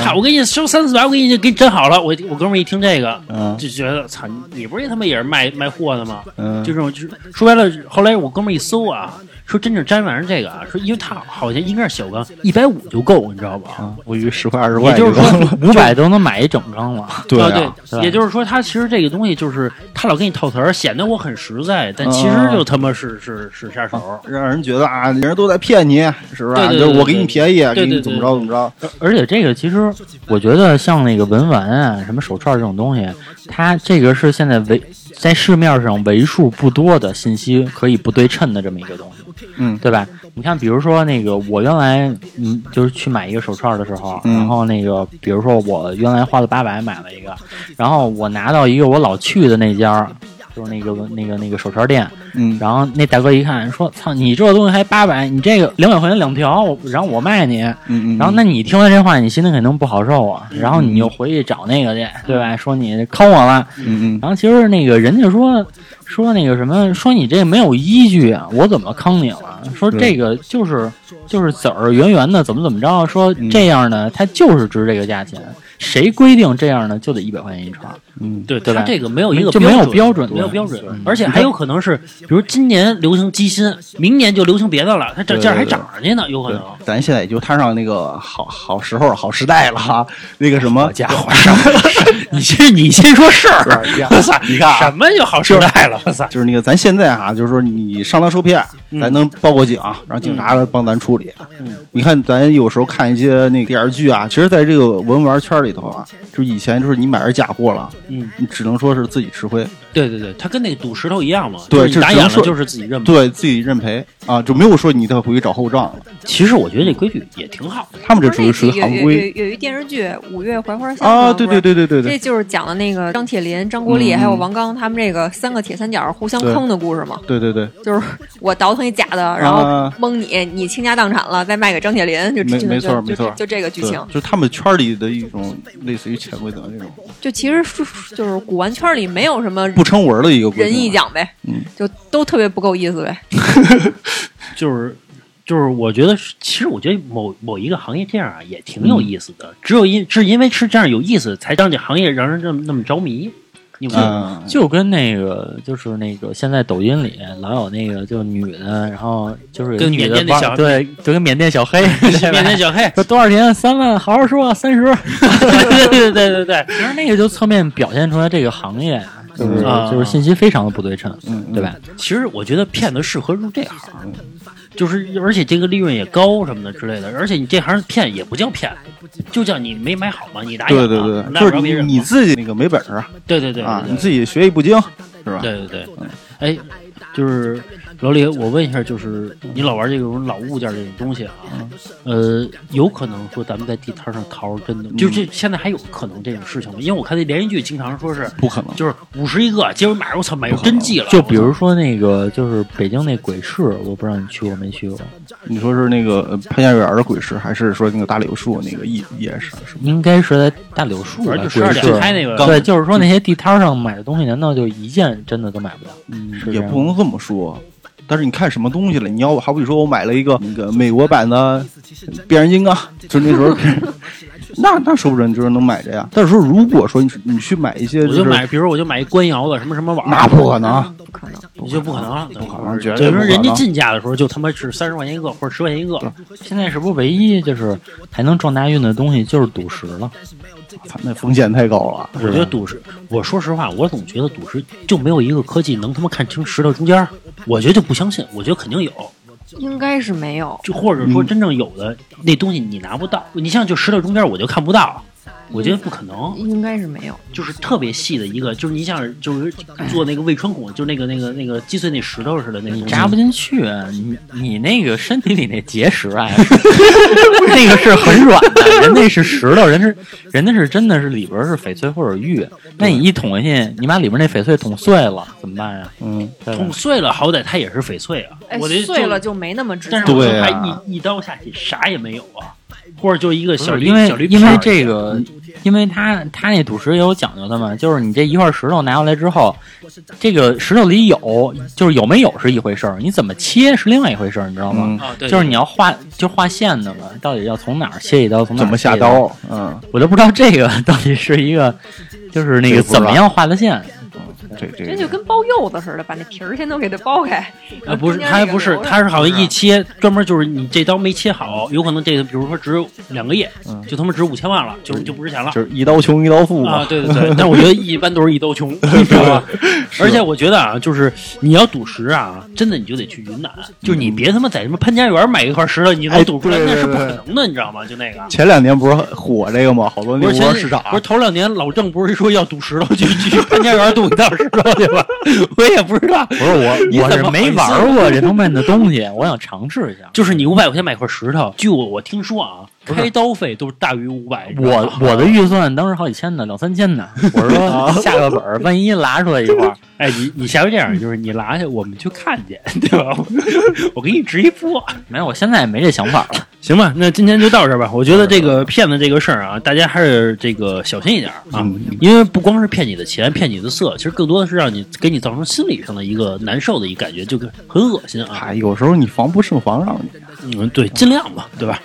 操，我给你收三四百，我给你给你整好了。我我哥们一听这个，嗯。就觉得操，你你不是他妈也是卖卖货的吗？嗯，就这种，就是说白了，后来我哥们一搜啊，说真正粘完这个啊，说因为他好像应该是小缸，一百五就够，你知道吧？啊，我以为十块二十块，也就是说，*laughs* 五百都能买一整缸了。*laughs* 对啊啊，对，也就是说，他其实这个东西就是他老给你套词儿，显得我很实在，但其实就他妈是是是杀手。让人觉得啊，人都在骗你，是不是啊？对对对就是我给你便宜，给你怎么着怎么着，而且这个其实，我觉得像那个文玩啊，什么手串这种东西，它这个是现在为在市面上为数不多的信息可以不对称的这么一个东西，嗯对吧？你看，比如说那个我原来嗯，就是去买一个手串的时候，嗯然后那个比如说我原来花了八百买了一个，然后我拿到一个我老去的那家。就是那个那个那个手串店，嗯然后那大哥一看说：“操，你这东西还八百，你这个两百块钱两条，然后我卖你。”嗯嗯，然后，那你听完这话，你心里肯定不好受啊。然后你又回去找那个去，对吧？说你坑我了。嗯嗯然后其实那个人家说说那个什么，说你这没有依据啊，我怎么坑你了？说这个就是就是籽儿圆圆的，怎么怎么着？说这样呢它就是值这个价钱，谁规定这样呢就得一百块钱一串？嗯，对对吧它这个没有一个就没有标标准没有标准，而且还有可能是，比如今年流行鸡心，明年就流行别的了，它这价还涨上去呢，有可能。，咱现在也就摊上那个好好时候、好时代了哈。*laughs* 那个什么，家伙，*laughs* 你先你先说事儿！你看啊 *laughs* 什么就好时代了！就是那个咱现在啊，就是说你上当受骗，咱能报个警，让警察来帮咱处理。嗯你看咱有时候看一些那个电视剧啊，其实在这个文玩圈里头啊，就是以前就是你买着假货了，嗯，你只能说是自己吃亏，对对对，它跟那个赌石头一样嘛，对就是打眼了就是自己认赔。对自己认赔啊，就没有说你再回去找后账了。其实我觉得这规矩也挺好的。他们这属于属于行规有有一电视剧《五月槐花香》啊，对对，对对对对这就是讲的那个张铁林、张国立嗯还有王刚他们这个三个铁三角互相坑的故事嘛。对对对，就是我倒腾一假的，然后啊蒙你，你倾家荡产了，再卖给张铁林，就就没没错就没错就就这个剧情。就他们圈里的一种类似于潜规则那种就其实是就是古玩圈里没有什么不成文的一个规仁义定。奖呗，嗯就都特别不够意思呗。*laughs* 就是就是，我觉得，其实我觉得某某一个行业这样啊，也挺有意思的。只有因是因为是这样有意思，才让这行业让人这么那么着迷。嗯，就跟那个，就是那个，现在抖音里老有那个，就女的，然后就是跟缅甸那小玩对，就跟缅甸小黑，*laughs* 缅甸小黑，说多少钱？三万，好好说，三十。对 *laughs* 对对对对，其实那个就侧面表现出来这个行业啊就是、嗯就是信息非常的不对称，对吧？其实我觉得骗子适合入这行，就是而且这个利润也高什么的之类的，而且你这行骗也不叫骗，就叫你没买好嘛，你打眼啊对对对，那就是你自己那个没本事对对对啊，对你自己学艺不精，是吧？对对对，哎，就是老李，我问一下，就是你老玩这种老物件这种东西啊，呃，有可能说咱们在地摊上淘是真的，就这现在还有可能这种事情吗？因为我看那连续剧经常说是不可能。就是五十一个，结果买着我操买着真迹了，就比如说那个，就是北京那鬼市，我不知道你去过没去过，你说是那个呃潘家园的鬼市，还是说那个大柳树那个夜夜市？是？应该是在大柳树吧反正就十二鬼市点开那个，对，就是说那些地摊上买的东西，难道就一件真的都买不了？嗯也不能这么说。但是你看什么东西了？你要好比说我买了一个那个美国版的变形金刚，就那时候 *laughs* 那那说不准就是能买着呀。但是说如果说你你去买一些，我就买，比如我就买一官窑的什么什么碗，那不可能，不可能，你就不可能，不可能绝对就是不可能人家进价的时候就他妈是三十块钱一个或者十块钱一个，现在是不是唯一就是还能撞大运的东西就是赌石了？操那风险太高了。我觉得赌石，我说实话，我总觉得赌石就没有一个科技能他妈看清石头中间儿，我觉得就不相信，我觉得肯定有，应该是没有。就或者说真正有的、那东西你拿不到，你像就石头中间我就看不到，我觉得不可能，应该是没有，就是特别细的一个，就是你想就是做那个胃穿孔，就那个那个那个击碎那石头似的那个东西，扎不进去，你你那个身体里那结石啊，*laughs* 那个是很软的，人那是石头，人是人那是真的是里边是翡翠或者玉，那你一捅进去，你把里边那翡翠捅碎了怎么办呀？嗯，捅碎了，好歹它也是翡翠啊，哎我这，碎了，就没那么值钱但是我说对啊。它一一刀下去啥也没有啊，或者就一个小驴因为因为这个，因为它它那赌石也有讲究的嘛，就是你这一块石头拿过来之后，这个石头里有，就是有没有是一回事儿，你怎么切是另外一回事儿，你知道吗？嗯啊，对，就是你要画，就画线的嘛，到底要从哪儿切一刀，从哪儿怎么下刀？嗯，我都不知道这个到底是一个，就是那个怎么样画的线。这这这就跟包柚子似的，把那皮儿先都给它剥开。啊，不是，它还不是，它是好像一切专门就是你这刀没切好，有可能这个比如说值两个亿，嗯就他妈值五千万了，就就不值钱了。就是一刀穷一刀富啊，对对对，但我觉得一般都是一刀穷，*laughs* 你知道吧？*laughs* 而且我觉得啊，就是你要赌石啊，真的你就得去云南，就是你别他妈在什么潘家园买一块石头，你能哎赌出来，那是不可能的，你知道吗？就那个。前两年不是火这个吗？好多那个市场不是头两年老郑不是说要赌石头，去去潘家园赌一道石头去吧？我也不知道，不是我，我是没玩过这方面的东西，我想尝试一下。就是你五百块钱买块石头，据我我听说啊，开刀费都是大于五百。我我的预算当时好几千呢，两三千呢。我是说 *laughs* 下个本儿，万一拿出来一块儿，*laughs* 哎，你你下回这样，就是你拿去，我们去看去，*laughs* 对吧？我给你直一播，没有，我现在也没这想法了。行吧？那今天就到这儿吧。我觉得这个骗子这个事儿啊，大家还是这个小心一点啊，因为不光是骗你的钱、骗你的色，其实更多的是让你给你造成心理上的一个难受的一个感觉，就跟很恶心啊。嗨，有时候你防不胜防，让你嗯，对，尽量吧，对吧？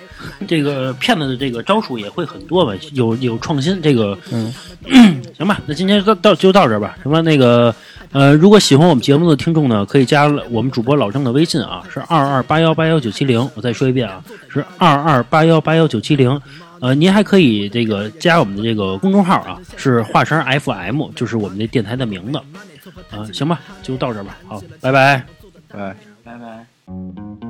这个骗子的这个招数也会很多吧，有有创新。这个，嗯，*clears throat* 行吧，那今天到到就到这儿吧。什么那个，呃，如果喜欢我们节目的听众呢，可以加我们主播老郑的微信啊，是二二八幺八幺九七零。我再说一遍啊，是二二八幺八幺九七零。呃，您还可以这个加我们的这个公众号啊，是华声 FM，就是我们这电台的名字。啊、行吧，就到这儿吧。好，拜拜。拜。拜拜。